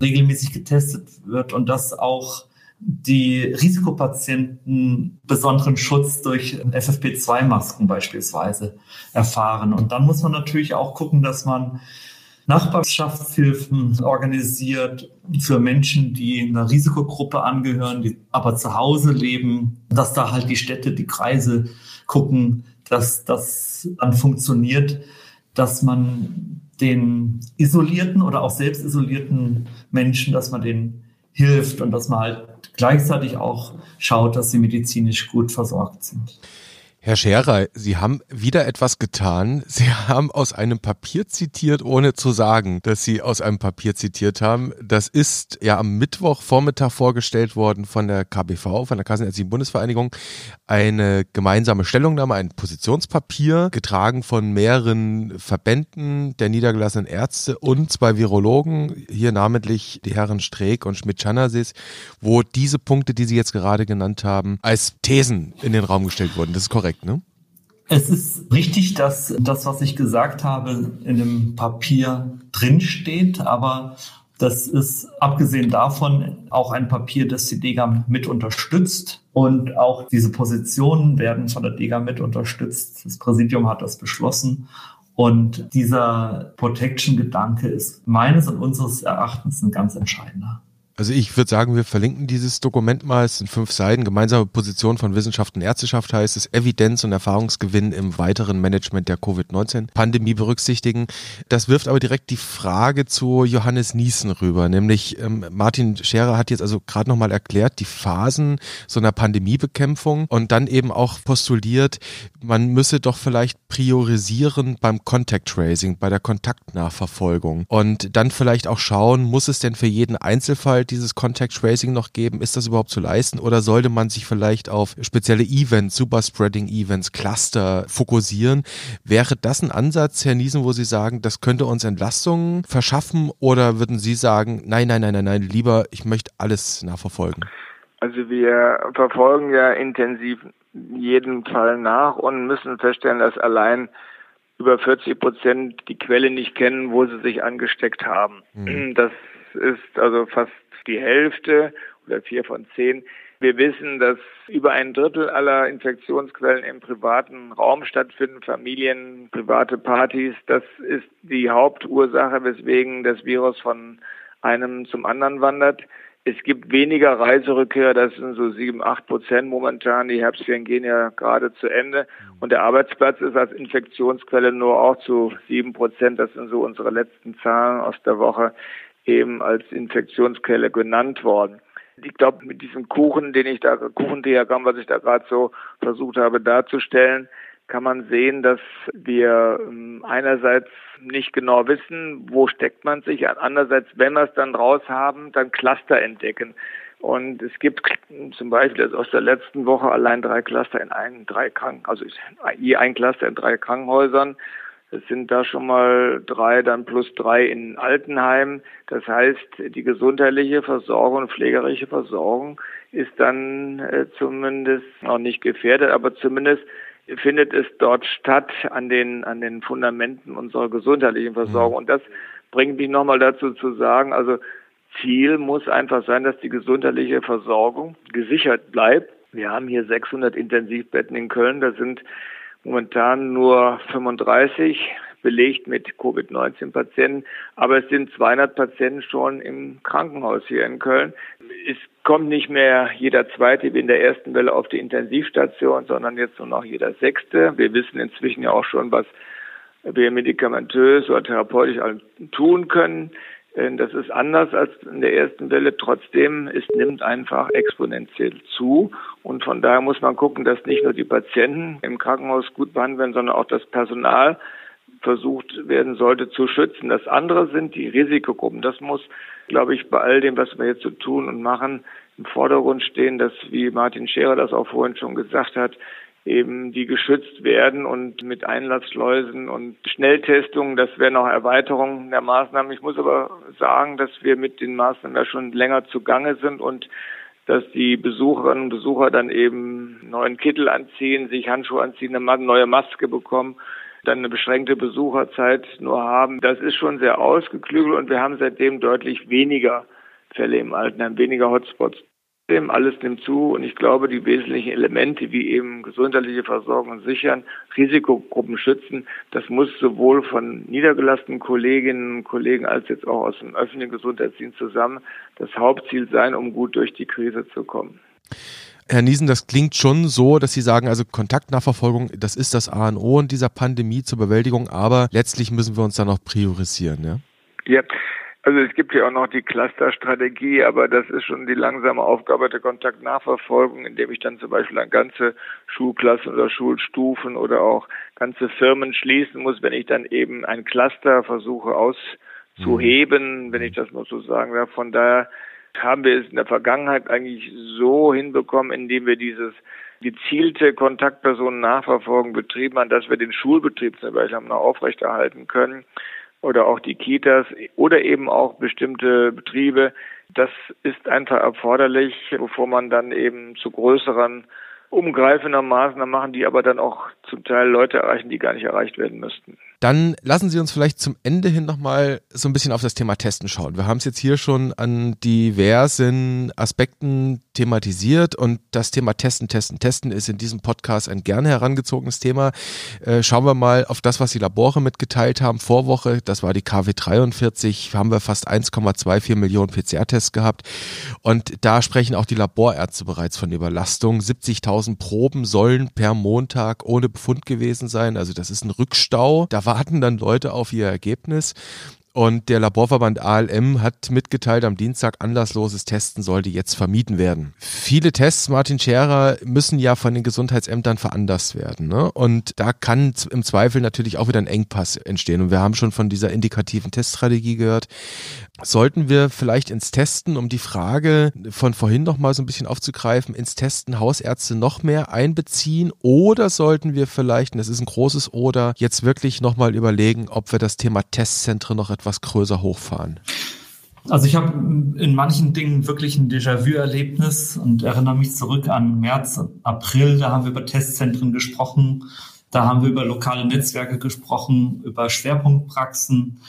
regelmäßig getestet wird und dass auch die Risikopatienten besonderen Schutz durch FFP2-Masken beispielsweise erfahren. Und dann muss man natürlich auch gucken, dass man Nachbarschaftshilfen organisiert für Menschen, die einer Risikogruppe angehören, die aber zu Hause leben, dass da halt die Städte, die Kreise gucken, dass das dann funktioniert, dass man den isolierten oder auch selbst isolierten Menschen, dass man denen hilft und dass man halt gleichzeitig auch schaut, dass sie medizinisch gut versorgt sind. Herr Scherer, Sie haben wieder etwas getan. Sie haben aus einem Papier zitiert, ohne zu sagen, dass Sie aus einem Papier zitiert haben. Das ist ja am Mittwochvormittag vorgestellt worden von der KBV, von der Kassenärztlichen Bundesvereinigung. Eine gemeinsame Stellungnahme, ein Positionspapier, getragen von mehreren Verbänden der niedergelassenen Ärzte und zwei Virologen, hier namentlich die Herren Streeck und Schmidt-Chanasis, wo diese Punkte, die Sie jetzt gerade genannt haben, als Thesen in den Raum gestellt wurden. Das ist korrekt korrekt, ne? Es ist richtig, dass das, was ich gesagt habe, in dem Papier drinsteht, aber das ist abgesehen davon auch ein Papier, das die DEGAM mit unterstützt. Und auch diese Positionen werden von der DEGAM mit unterstützt. Das Präsidium hat das beschlossen. Und dieser Protection-Gedanke ist meines und unseres Erachtens ein ganz entscheidender. Also ich würde sagen, wir verlinken dieses Dokument mal. Es sind fünf Seiten. Gemeinsame Position von Wissenschaft und Ärzteschaft heißt es. Evidenz und Erfahrungsgewinn im weiteren Management der Covid-19-Pandemie berücksichtigen. Das wirft aber direkt die Frage zu Johannes Niesen rüber. Nämlich ähm, Martin Scherer hat jetzt also gerade nochmal erklärt, die Phasen so einer Pandemiebekämpfung und dann eben auch postuliert, man müsse doch vielleicht priorisieren beim Contact Tracing, bei der Kontaktnachverfolgung und dann vielleicht auch schauen, muss es denn für jeden Einzelfall dieses Contact Tracing noch geben? Ist das überhaupt zu leisten oder sollte man sich vielleicht auf spezielle Events, Superspreading Events, Cluster fokussieren? Wäre das ein Ansatz, Herr Niesen, wo Sie sagen, das könnte uns Entlastungen verschaffen oder würden Sie sagen, nein, nein, nein, nein, nein, lieber, ich möchte alles nachverfolgen? Also wir verfolgen ja intensiv jeden Fall nach und müssen feststellen, dass allein über 40 Prozent die Quelle nicht kennen, wo sie sich angesteckt haben. Mhm. Das ist also fast die Hälfte oder vier von zehn. Wir wissen, dass über ein Drittel aller Infektionsquellen im privaten Raum stattfinden, Familien, private Partys. Das ist die Hauptursache, weswegen das Virus von einem zum anderen wandert. Es gibt weniger Reiserückkehr, das sind so sieben, acht Prozent momentan. Die Herbstferien gehen ja gerade zu Ende. Und der Arbeitsplatz ist als Infektionsquelle nur auch zu sieben Prozent. Das sind so unsere letzten Zahlen aus der Woche eben als Infektionsquelle genannt worden. Ich glaube, mit diesem Kuchen, den ich da, Kuchendiagramm, was ich da gerade so versucht habe darzustellen, kann man sehen, dass wir ähm, einerseits nicht genau wissen, wo steckt man sich, andererseits, wenn wir es dann raus haben, dann Cluster entdecken. Und es gibt zum Beispiel aus der letzten Woche allein drei Cluster in ein, drei Kranken, also je ein Cluster in drei Krankenhäusern. Es sind da schon mal drei, dann plus drei in Altenheim. Das heißt, die gesundheitliche Versorgung und pflegerische Versorgung ist dann äh, zumindest noch nicht gefährdet, aber zumindest findet es dort statt an den, an den Fundamenten unserer gesundheitlichen Versorgung. Mhm. Und das bringt mich nochmal dazu zu sagen, also Ziel muss einfach sein, dass die gesundheitliche Versorgung gesichert bleibt. Wir haben hier 600 Intensivbetten in Köln. Da sind momentan nur 35 belegt mit Covid-19-Patienten, aber es sind 200 Patienten schon im Krankenhaus hier in Köln. Es kommt nicht mehr jeder Zweite wie in der ersten Welle auf die Intensivstation, sondern jetzt nur noch jeder Sechste. Wir wissen inzwischen ja auch schon, was wir medikamentös oder therapeutisch tun können. Das ist anders als in der ersten Welle. Trotzdem, es nimmt einfach exponentiell zu. Und von daher muss man gucken, dass nicht nur die Patienten im Krankenhaus gut behandelt werden, sondern auch das Personal versucht werden sollte zu schützen. Das andere sind die Risikogruppen. Das muss, glaube ich, bei all dem, was wir jetzt zu so tun und machen, im Vordergrund stehen, dass, wie Martin Scherer das auch vorhin schon gesagt hat, eben die geschützt werden und mit Einlassschleusen und Schnelltestungen, das wäre noch Erweiterung der Maßnahmen. Ich muss aber sagen, dass wir mit den Maßnahmen ja schon länger zugange sind und dass die Besucherinnen und Besucher dann eben neuen Kittel anziehen, sich Handschuhe anziehen, eine neue Maske bekommen dann eine beschränkte Besucherzeit nur haben. Das ist schon sehr ausgeklügelt und wir haben seitdem deutlich weniger Fälle im Altenheim, weniger Hotspots. Alles nimmt zu und ich glaube, die wesentlichen Elemente wie eben gesundheitliche Versorgung sichern, Risikogruppen schützen, das muss sowohl von niedergelassenen Kolleginnen und Kollegen als jetzt auch aus dem öffentlichen Gesundheitsdienst zusammen das Hauptziel sein, um gut durch die Krise zu kommen. Herr Niesen, das klingt schon so, dass Sie sagen, also Kontaktnachverfolgung, das ist das A und O in dieser Pandemie zur Bewältigung, aber letztlich müssen wir uns da noch priorisieren, ja? Ja, also es gibt ja auch noch die Clusterstrategie, aber das ist schon die langsame Aufgabe der Kontaktnachverfolgung, indem ich dann zum Beispiel an ganze Schulklassen oder Schulstufen oder auch ganze Firmen schließen muss, wenn ich dann eben ein Cluster versuche auszuheben, mhm. wenn ich das mal so sagen darf. Von daher haben wir es in der Vergangenheit eigentlich so hinbekommen, indem wir dieses gezielte Kontaktpersonen nachverfolgen betrieben haben, dass wir den Schulbetrieb zum Beispiel noch aufrechterhalten können oder auch die Kitas oder eben auch bestimmte Betriebe. Das ist einfach erforderlich, bevor man dann eben zu größeren umgreifender Maßnahmen machen, die aber dann auch zum Teil Leute erreichen, die gar nicht erreicht werden müssten. Dann lassen Sie uns vielleicht zum Ende hin nochmal so ein bisschen auf das Thema Testen schauen. Wir haben es jetzt hier schon an diversen Aspekten thematisiert und das Thema Testen, Testen, Testen ist in diesem Podcast ein gerne herangezogenes Thema. Äh, schauen wir mal auf das, was die Labore mitgeteilt haben. Vorwoche, das war die KW 43, haben wir fast 1,24 Millionen PCR-Tests gehabt und da sprechen auch die Laborärzte bereits von Überlastung. 70.000 Proben sollen per Montag ohne Befund gewesen sein. Also das ist ein Rückstau. Da warten dann Leute auf ihr Ergebnis. Und der Laborverband ALM hat mitgeteilt, am Dienstag anlassloses Testen sollte jetzt vermieden werden. Viele Tests, Martin Scherer, müssen ja von den Gesundheitsämtern veranlasst werden. Ne? Und da kann im Zweifel natürlich auch wieder ein Engpass entstehen. Und wir haben schon von dieser indikativen Teststrategie gehört sollten wir vielleicht ins Testen, um die Frage von vorhin noch mal so ein bisschen aufzugreifen, ins Testen Hausärzte noch mehr einbeziehen oder sollten wir vielleicht, und das ist ein großes Oder, jetzt wirklich noch mal überlegen, ob wir das Thema Testzentren noch etwas größer hochfahren? Also ich habe in manchen Dingen wirklich ein Déjà-vu-Erlebnis und erinnere mich zurück an März, April, da haben wir über Testzentren gesprochen, da haben wir über lokale Netzwerke gesprochen, über Schwerpunktpraxen,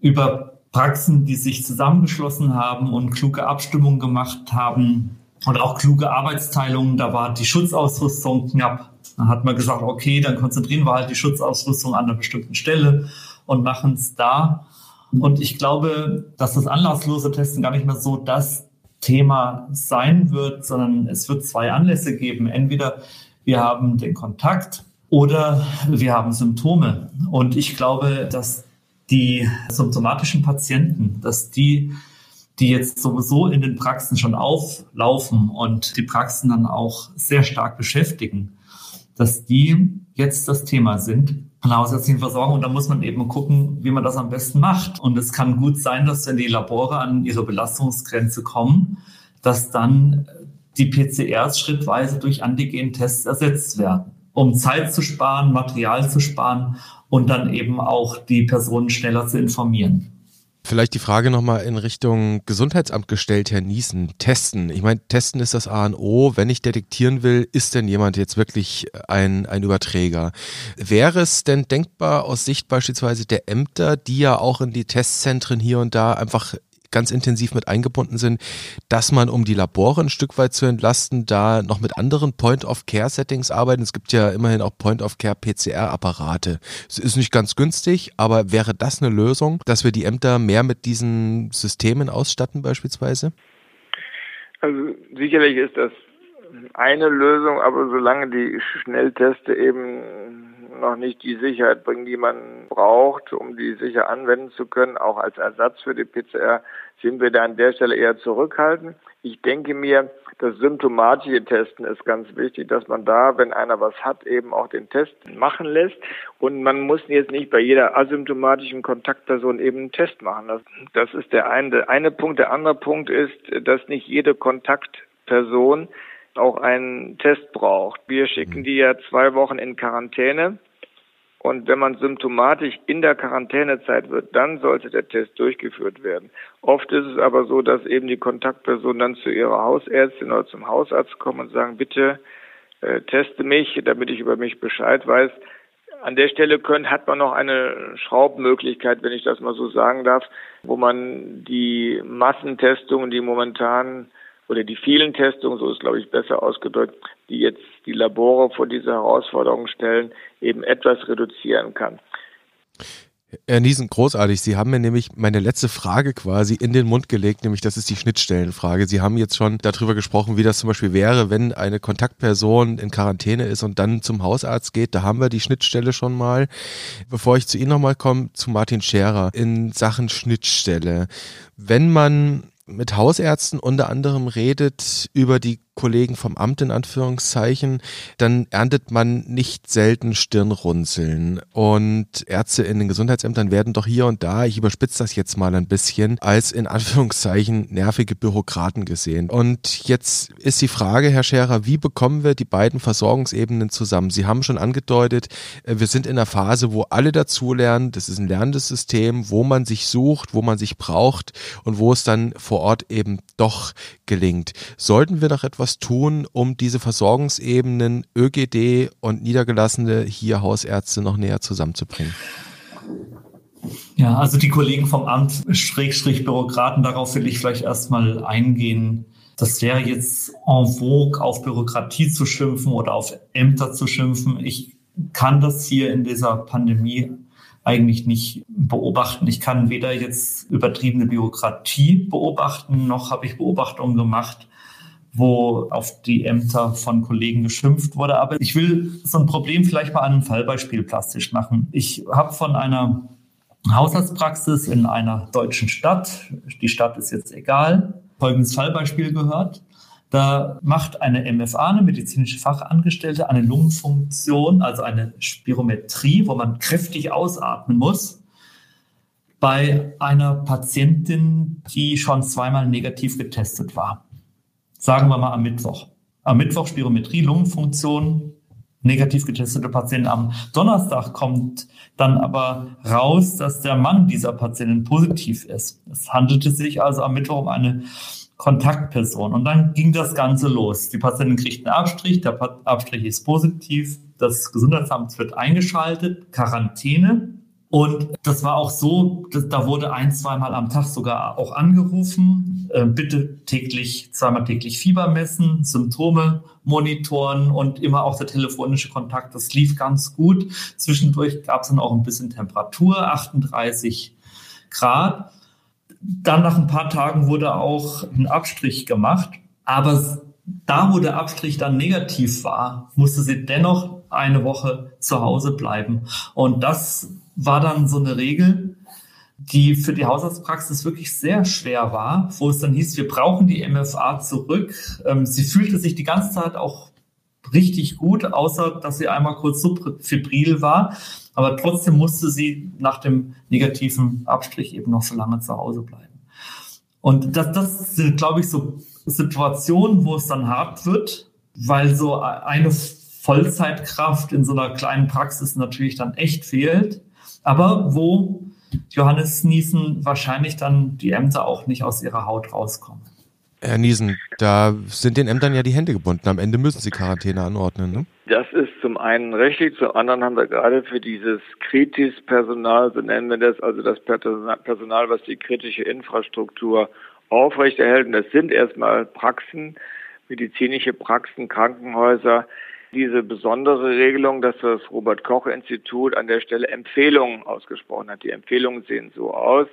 über Praxen, die sich zusammengeschlossen haben und kluge Abstimmungen gemacht haben und auch kluge Arbeitsteilungen. Da war die Schutzausrüstung knapp. Da hat man gesagt, okay, dann konzentrieren wir halt die Schutzausrüstung an einer bestimmten Stelle und machen es da. Und ich glaube, dass das anlasslose Testen gar nicht mehr so das Thema sein wird, sondern es wird zwei Anlässe geben. Entweder wir haben den Kontakt oder wir haben Symptome. Und ich glaube, dass die symptomatischen Patienten, dass die, die jetzt sowieso in den Praxen schon auflaufen und die Praxen dann auch sehr stark beschäftigen, dass die jetzt das Thema sind von der hausärztlichen Versorgung. Und da muss man eben gucken, wie man das am besten macht. Und es kann gut sein, dass wenn die Labore an ihre Belastungsgrenze kommen, dass dann die PCRs schrittweise durch Antigen-Tests ersetzt werden, um Zeit zu sparen, Material zu sparen und dann eben auch die Personen schneller zu informieren. Vielleicht die Frage nochmal in Richtung Gesundheitsamt gestellt, Herr Niesen. Testen. Ich meine, testen ist das A und O. Wenn ich detektieren will, ist denn jemand jetzt wirklich ein, ein Überträger? Wäre es denn denkbar aus Sicht beispielsweise der Ämter, die ja auch in die Testzentren hier und da einfach ganz intensiv mit eingebunden sind, dass man, um die Labore ein Stück weit zu entlasten, da noch mit anderen Point-of-Care-Settings arbeiten. Es gibt ja immerhin auch Point-of-Care-PCR-Apparate. Es ist nicht ganz günstig, aber wäre das eine Lösung, dass wir die Ämter mehr mit diesen Systemen ausstatten beispielsweise? Also sicherlich ist das eine Lösung, aber solange die Schnellteste eben noch nicht die Sicherheit bringen, die man braucht, um die sicher anwenden zu können. Auch als Ersatz für die PCR sind wir da an der Stelle eher zurückhaltend. Ich denke mir, das symptomatische Testen ist ganz wichtig, dass man da, wenn einer was hat, eben auch den Test machen lässt. Und man muss jetzt nicht bei jeder asymptomatischen Kontaktperson eben einen Test machen. Das, das ist der eine, der eine Punkt. Der andere Punkt ist, dass nicht jede Kontaktperson auch einen Test braucht. Wir schicken die ja zwei Wochen in Quarantäne und wenn man symptomatisch in der Quarantänezeit wird, dann sollte der Test durchgeführt werden. Oft ist es aber so, dass eben die Kontaktperson dann zu ihrer Hausärztin oder zum Hausarzt kommen und sagen, bitte äh, teste mich, damit ich über mich Bescheid weiß. An der Stelle können, hat man noch eine Schraubmöglichkeit, wenn ich das mal so sagen darf, wo man die Massentestungen, die momentan oder die vielen Testungen, so ist glaube ich besser ausgedrückt, die jetzt die Labore vor diese Herausforderungen stellen, eben etwas reduzieren kann. Herr Niesen, großartig. Sie haben mir nämlich meine letzte Frage quasi in den Mund gelegt, nämlich das ist die Schnittstellenfrage. Sie haben jetzt schon darüber gesprochen, wie das zum Beispiel wäre, wenn eine Kontaktperson in Quarantäne ist und dann zum Hausarzt geht. Da haben wir die Schnittstelle schon mal. Bevor ich zu Ihnen nochmal komme, zu Martin Scherer in Sachen Schnittstelle. Wenn man mit Hausärzten unter anderem redet über die Kollegen vom Amt in Anführungszeichen, dann erntet man nicht selten Stirnrunzeln. Und Ärzte in den Gesundheitsämtern werden doch hier und da, ich überspitze das jetzt mal ein bisschen, als in Anführungszeichen nervige Bürokraten gesehen. Und jetzt ist die Frage, Herr Scherer, wie bekommen wir die beiden Versorgungsebenen zusammen? Sie haben schon angedeutet, äh, wir sind in einer Phase, wo alle dazulernen. Das ist ein lernendes System, wo man sich sucht, wo man sich braucht und wo es dann vor Ort eben doch gelingt. Sollten wir noch etwas etwas tun, um diese Versorgungsebenen ÖGD und niedergelassene hier Hausärzte noch näher zusammenzubringen? Ja, also die Kollegen vom Amt, Schrägstrich Bürokraten, darauf will ich vielleicht erstmal eingehen. Das wäre jetzt en vogue, auf Bürokratie zu schimpfen oder auf Ämter zu schimpfen. Ich kann das hier in dieser Pandemie eigentlich nicht beobachten. Ich kann weder jetzt übertriebene Bürokratie beobachten, noch habe ich Beobachtungen gemacht, wo auf die Ämter von Kollegen geschimpft wurde. Aber ich will so ein Problem vielleicht mal an einem Fallbeispiel plastisch machen. Ich habe von einer Haushaltspraxis in einer deutschen Stadt, die Stadt ist jetzt egal, folgendes Fallbeispiel gehört. Da macht eine MFA, eine medizinische Fachangestellte, eine Lungenfunktion, also eine Spirometrie, wo man kräftig ausatmen muss, bei einer Patientin, die schon zweimal negativ getestet war sagen wir mal am Mittwoch. Am Mittwoch Spirometrie, Lungenfunktion, negativ getestete Patienten. Am Donnerstag kommt dann aber raus, dass der Mann dieser Patientin positiv ist. Es handelte sich also am Mittwoch um eine Kontaktperson. Und dann ging das Ganze los. Die Patientin kriegt einen Abstrich, der Abstrich ist positiv, das Gesundheitsamt wird eingeschaltet, Quarantäne. Und das war auch so, da wurde ein, zweimal am Tag sogar auch angerufen, äh, bitte täglich, zweimal täglich Fieber messen, Symptome monitoren und immer auch der telefonische Kontakt. Das lief ganz gut. Zwischendurch gab es dann auch ein bisschen Temperatur, 38 Grad. Dann nach ein paar Tagen wurde auch ein Abstrich gemacht, aber da, wo der Abstrich dann negativ war, musste sie dennoch eine Woche zu Hause bleiben. Und das war dann so eine Regel, die für die Hausarztpraxis wirklich sehr schwer war, wo es dann hieß, wir brauchen die MFA zurück. Ähm, sie fühlte sich die ganze Zeit auch richtig gut, außer dass sie einmal kurz subfibril war. Aber trotzdem musste sie nach dem negativen Abstrich eben noch so lange zu Hause bleiben. Und das, das sind, glaube ich, so Situationen, wo es dann hart wird, weil so eine Vollzeitkraft in so einer kleinen Praxis natürlich dann echt fehlt aber wo Johannes Niesen wahrscheinlich dann die Ämter auch nicht aus ihrer Haut rauskommen. Herr Niesen, da sind den Ämtern ja die Hände gebunden. Am Ende müssen sie Quarantäne anordnen, ne? Das ist zum einen rechtlich, zum anderen haben wir gerade für dieses Kritis-Personal, so nennen wir das, also das Personal, was die kritische Infrastruktur aufrechterhält. Und das sind erstmal Praxen, medizinische Praxen, Krankenhäuser, diese besondere Regelung, dass das Robert Koch Institut an der Stelle Empfehlungen ausgesprochen hat. Die Empfehlungen sehen so aus,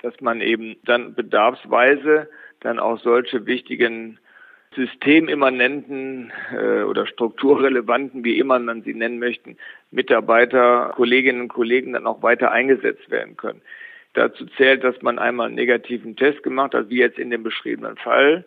dass man eben dann bedarfsweise dann auch solche wichtigen systemimmanenten äh, oder strukturrelevanten, wie immer man sie nennen möchten, Mitarbeiter, Kolleginnen und Kollegen dann auch weiter eingesetzt werden können. Dazu zählt, dass man einmal einen negativen Test gemacht hat, wie jetzt in dem beschriebenen Fall,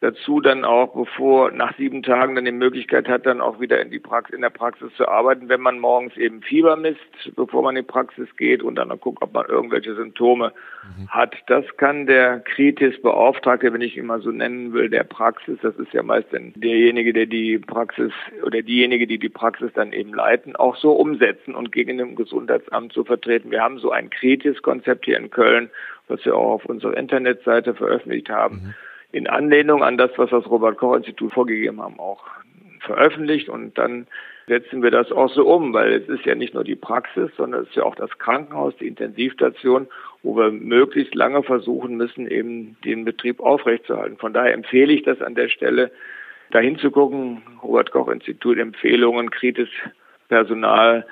dazu dann auch, bevor nach sieben Tagen dann die Möglichkeit hat, dann auch wieder in die Praxis, in der Praxis zu arbeiten, wenn man morgens eben Fieber misst, bevor man in die Praxis geht und dann, guckt, ob man irgendwelche Symptome mhm. hat. Das kann der Kritis-Beauftragte, wenn ich ihn mal so nennen will, der Praxis, das ist ja meist dann derjenige, der die Praxis oder diejenige, die die Praxis dann eben leiten, auch so umsetzen und gegen dem Gesundheitsamt zu vertreten. Wir haben so ein Kritis-Konzept hier in Köln, was wir auch auf unserer Internetseite veröffentlicht haben. Mhm in Anlehnung an das, was das Robert Koch Institut vorgegeben haben, auch veröffentlicht und dann setzen wir das auch so um, weil es ist ja nicht nur die Praxis, sondern es ist ja auch das Krankenhaus, die Intensivstation, wo wir möglichst lange versuchen müssen, eben den Betrieb aufrechtzuerhalten. Von daher empfehle ich das an der Stelle, dahin zu gucken, Robert Koch Institut Empfehlungen, kritisches Personal,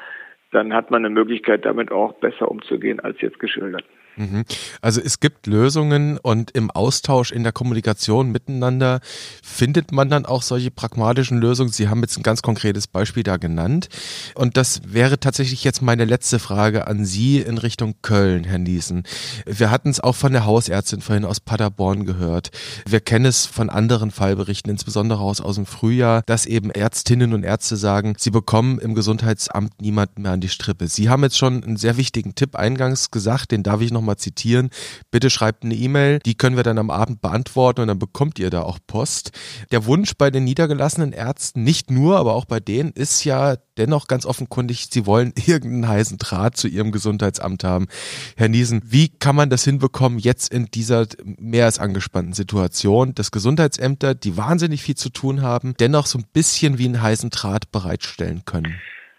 dann hat man eine Möglichkeit, damit auch besser umzugehen als jetzt geschildert. Mhm. Also es gibt Lösungen und im Austausch, in der Kommunikation miteinander findet man dann auch solche pragmatischen Lösungen. Sie haben jetzt ein ganz konkretes Beispiel da genannt. Und das wäre tatsächlich jetzt meine letzte Frage an Sie in Richtung Köln, Herr Niesen. Wir hatten es auch von der Hausärztin vorhin aus Paderborn gehört. Wir kennen es von anderen Fallberichten, insbesondere aus, aus dem Frühjahr, dass eben Ärztinnen und Ärzte sagen, sie bekommen im Gesundheitsamt niemanden mehr an die Strippe. Sie haben jetzt schon einen sehr wichtigen Tipp eingangs gesagt, den darf ich noch mal zitieren. Bitte schreibt eine E-Mail, die können wir dann am Abend beantworten und dann bekommt ihr da auch Post. Der Wunsch bei den niedergelassenen Ärzten, nicht nur, aber auch bei denen, ist ja dennoch ganz offenkundig, sie wollen irgendeinen heißen Draht zu ihrem Gesundheitsamt haben. Herr Niesen, wie kann man das hinbekommen jetzt in dieser mehr als angespannten Situation, dass Gesundheitsämter, die wahnsinnig viel zu tun haben, dennoch so ein bisschen wie einen heißen Draht bereitstellen können?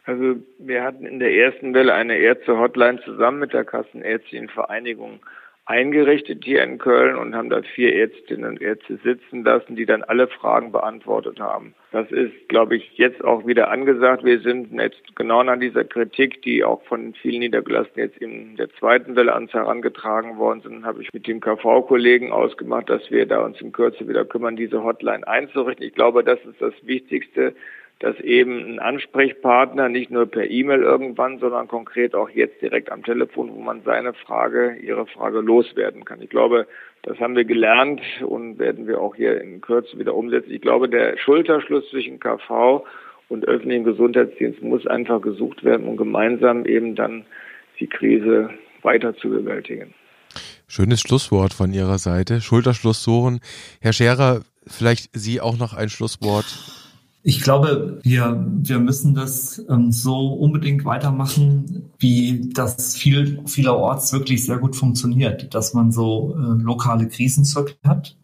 Also wir hatten in der ersten Welle eine Ärzte-Hotline zusammen mit der Kassenärztlichen Vereinigung eingerichtet hier in Köln und haben da vier Ärztinnen und Ärzte sitzen lassen, die dann alle Fragen beantwortet haben. Das ist, glaube ich, jetzt auch wieder angesagt. Wir sind jetzt genau nach dieser Kritik, die auch von vielen Niedergelassenen jetzt in der zweiten Welle ans herangetragen worden sind, habe ich mit dem KV-Kollegen ausgemacht, dass wir da uns in Kürze wieder kümmern, diese Hotline einzurichten. Ich glaube, das ist das Wichtigste, dass eben ein Ansprechpartner nicht nur per E-Mail irgendwann, sondern konkret auch jetzt direkt am Telefon, wo man seine Frage, ihre Frage loswerden kann. Ich glaube, das haben wir gelernt und werden wir auch hier in Kürze wieder umsetzen. Ich glaube, der Schulterschluss zwischen KV und öffentlichen Gesundheitsdienst muss einfach gesucht werden, um gemeinsam eben dann die Krise weiter zu bewältigen. Schönes Schlusswort von Ihrer Seite. Schulterschluss suchen. Herr Scherer, vielleicht Sie auch noch ein Schlusswort ich glaube, wir, wir müssen das ähm, so unbedingt weitermachen, wie das viel, vielerorts wirklich sehr gut funktioniert, dass man so äh, lokale Krisenzirkel hat,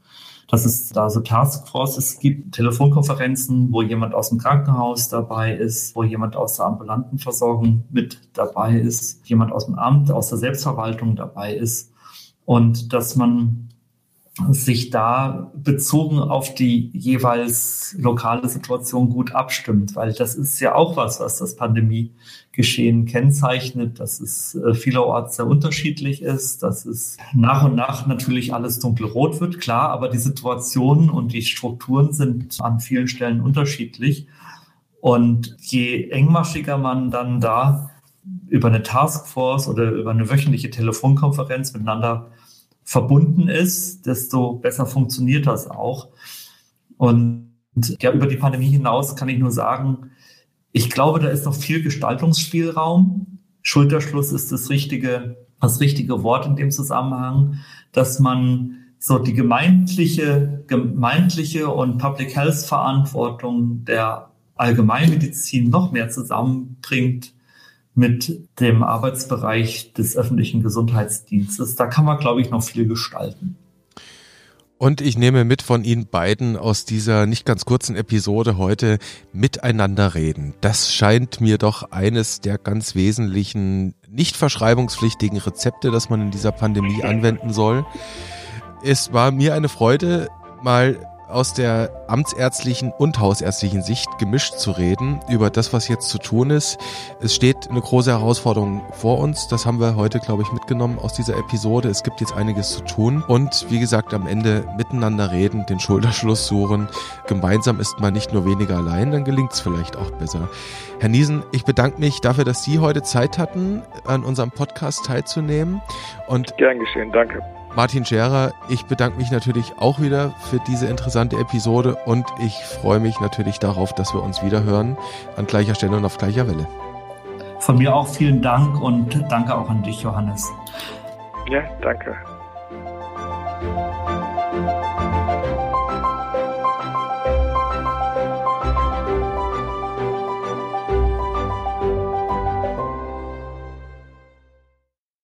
dass es da so Taskforces gibt, Telefonkonferenzen, wo jemand aus dem Krankenhaus dabei ist, wo jemand aus der ambulanten Versorgung mit dabei ist, jemand aus dem Amt, aus der Selbstverwaltung dabei ist. Und dass man sich da bezogen auf die jeweils lokale Situation gut abstimmt, weil das ist ja auch was, was das Pandemiegeschehen kennzeichnet, dass es äh, vielerorts sehr unterschiedlich ist, dass es nach und nach natürlich alles dunkelrot wird, klar, aber die Situationen und die Strukturen sind an vielen Stellen unterschiedlich. Und je engmaschiger man dann da über eine Taskforce oder über eine wöchentliche Telefonkonferenz miteinander verbunden ist, desto besser funktioniert das auch. Und ja, über die Pandemie hinaus kann ich nur sagen, ich glaube, da ist noch viel Gestaltungsspielraum. Schulterschluss ist das richtige, das richtige Wort in dem Zusammenhang, dass man so die gemeindliche, gemeindliche und Public Health Verantwortung der Allgemeinmedizin noch mehr zusammenbringt mit dem Arbeitsbereich des öffentlichen Gesundheitsdienstes. Da kann man, glaube ich, noch viel gestalten. Und ich nehme mit von Ihnen beiden aus dieser nicht ganz kurzen Episode heute miteinander reden. Das scheint mir doch eines der ganz wesentlichen, nicht verschreibungspflichtigen Rezepte, das man in dieser Pandemie anwenden soll. Es war mir eine Freude, mal aus der amtsärztlichen und hausärztlichen Sicht gemischt zu reden über das, was jetzt zu tun ist. Es steht eine große Herausforderung vor uns. Das haben wir heute, glaube ich, mitgenommen aus dieser Episode. Es gibt jetzt einiges zu tun und wie gesagt, am Ende miteinander reden, den Schulterschluss suchen. Gemeinsam ist man nicht nur weniger allein, dann gelingt es vielleicht auch besser. Herr Niesen, ich bedanke mich dafür, dass Sie heute Zeit hatten, an unserem Podcast teilzunehmen. Und Gern geschehen, danke. Martin Scherer, ich bedanke mich natürlich auch wieder für diese interessante Episode und ich freue mich natürlich darauf, dass wir uns wieder hören an gleicher Stelle und auf gleicher Welle. Von mir auch vielen Dank und danke auch an dich, Johannes. Ja, danke.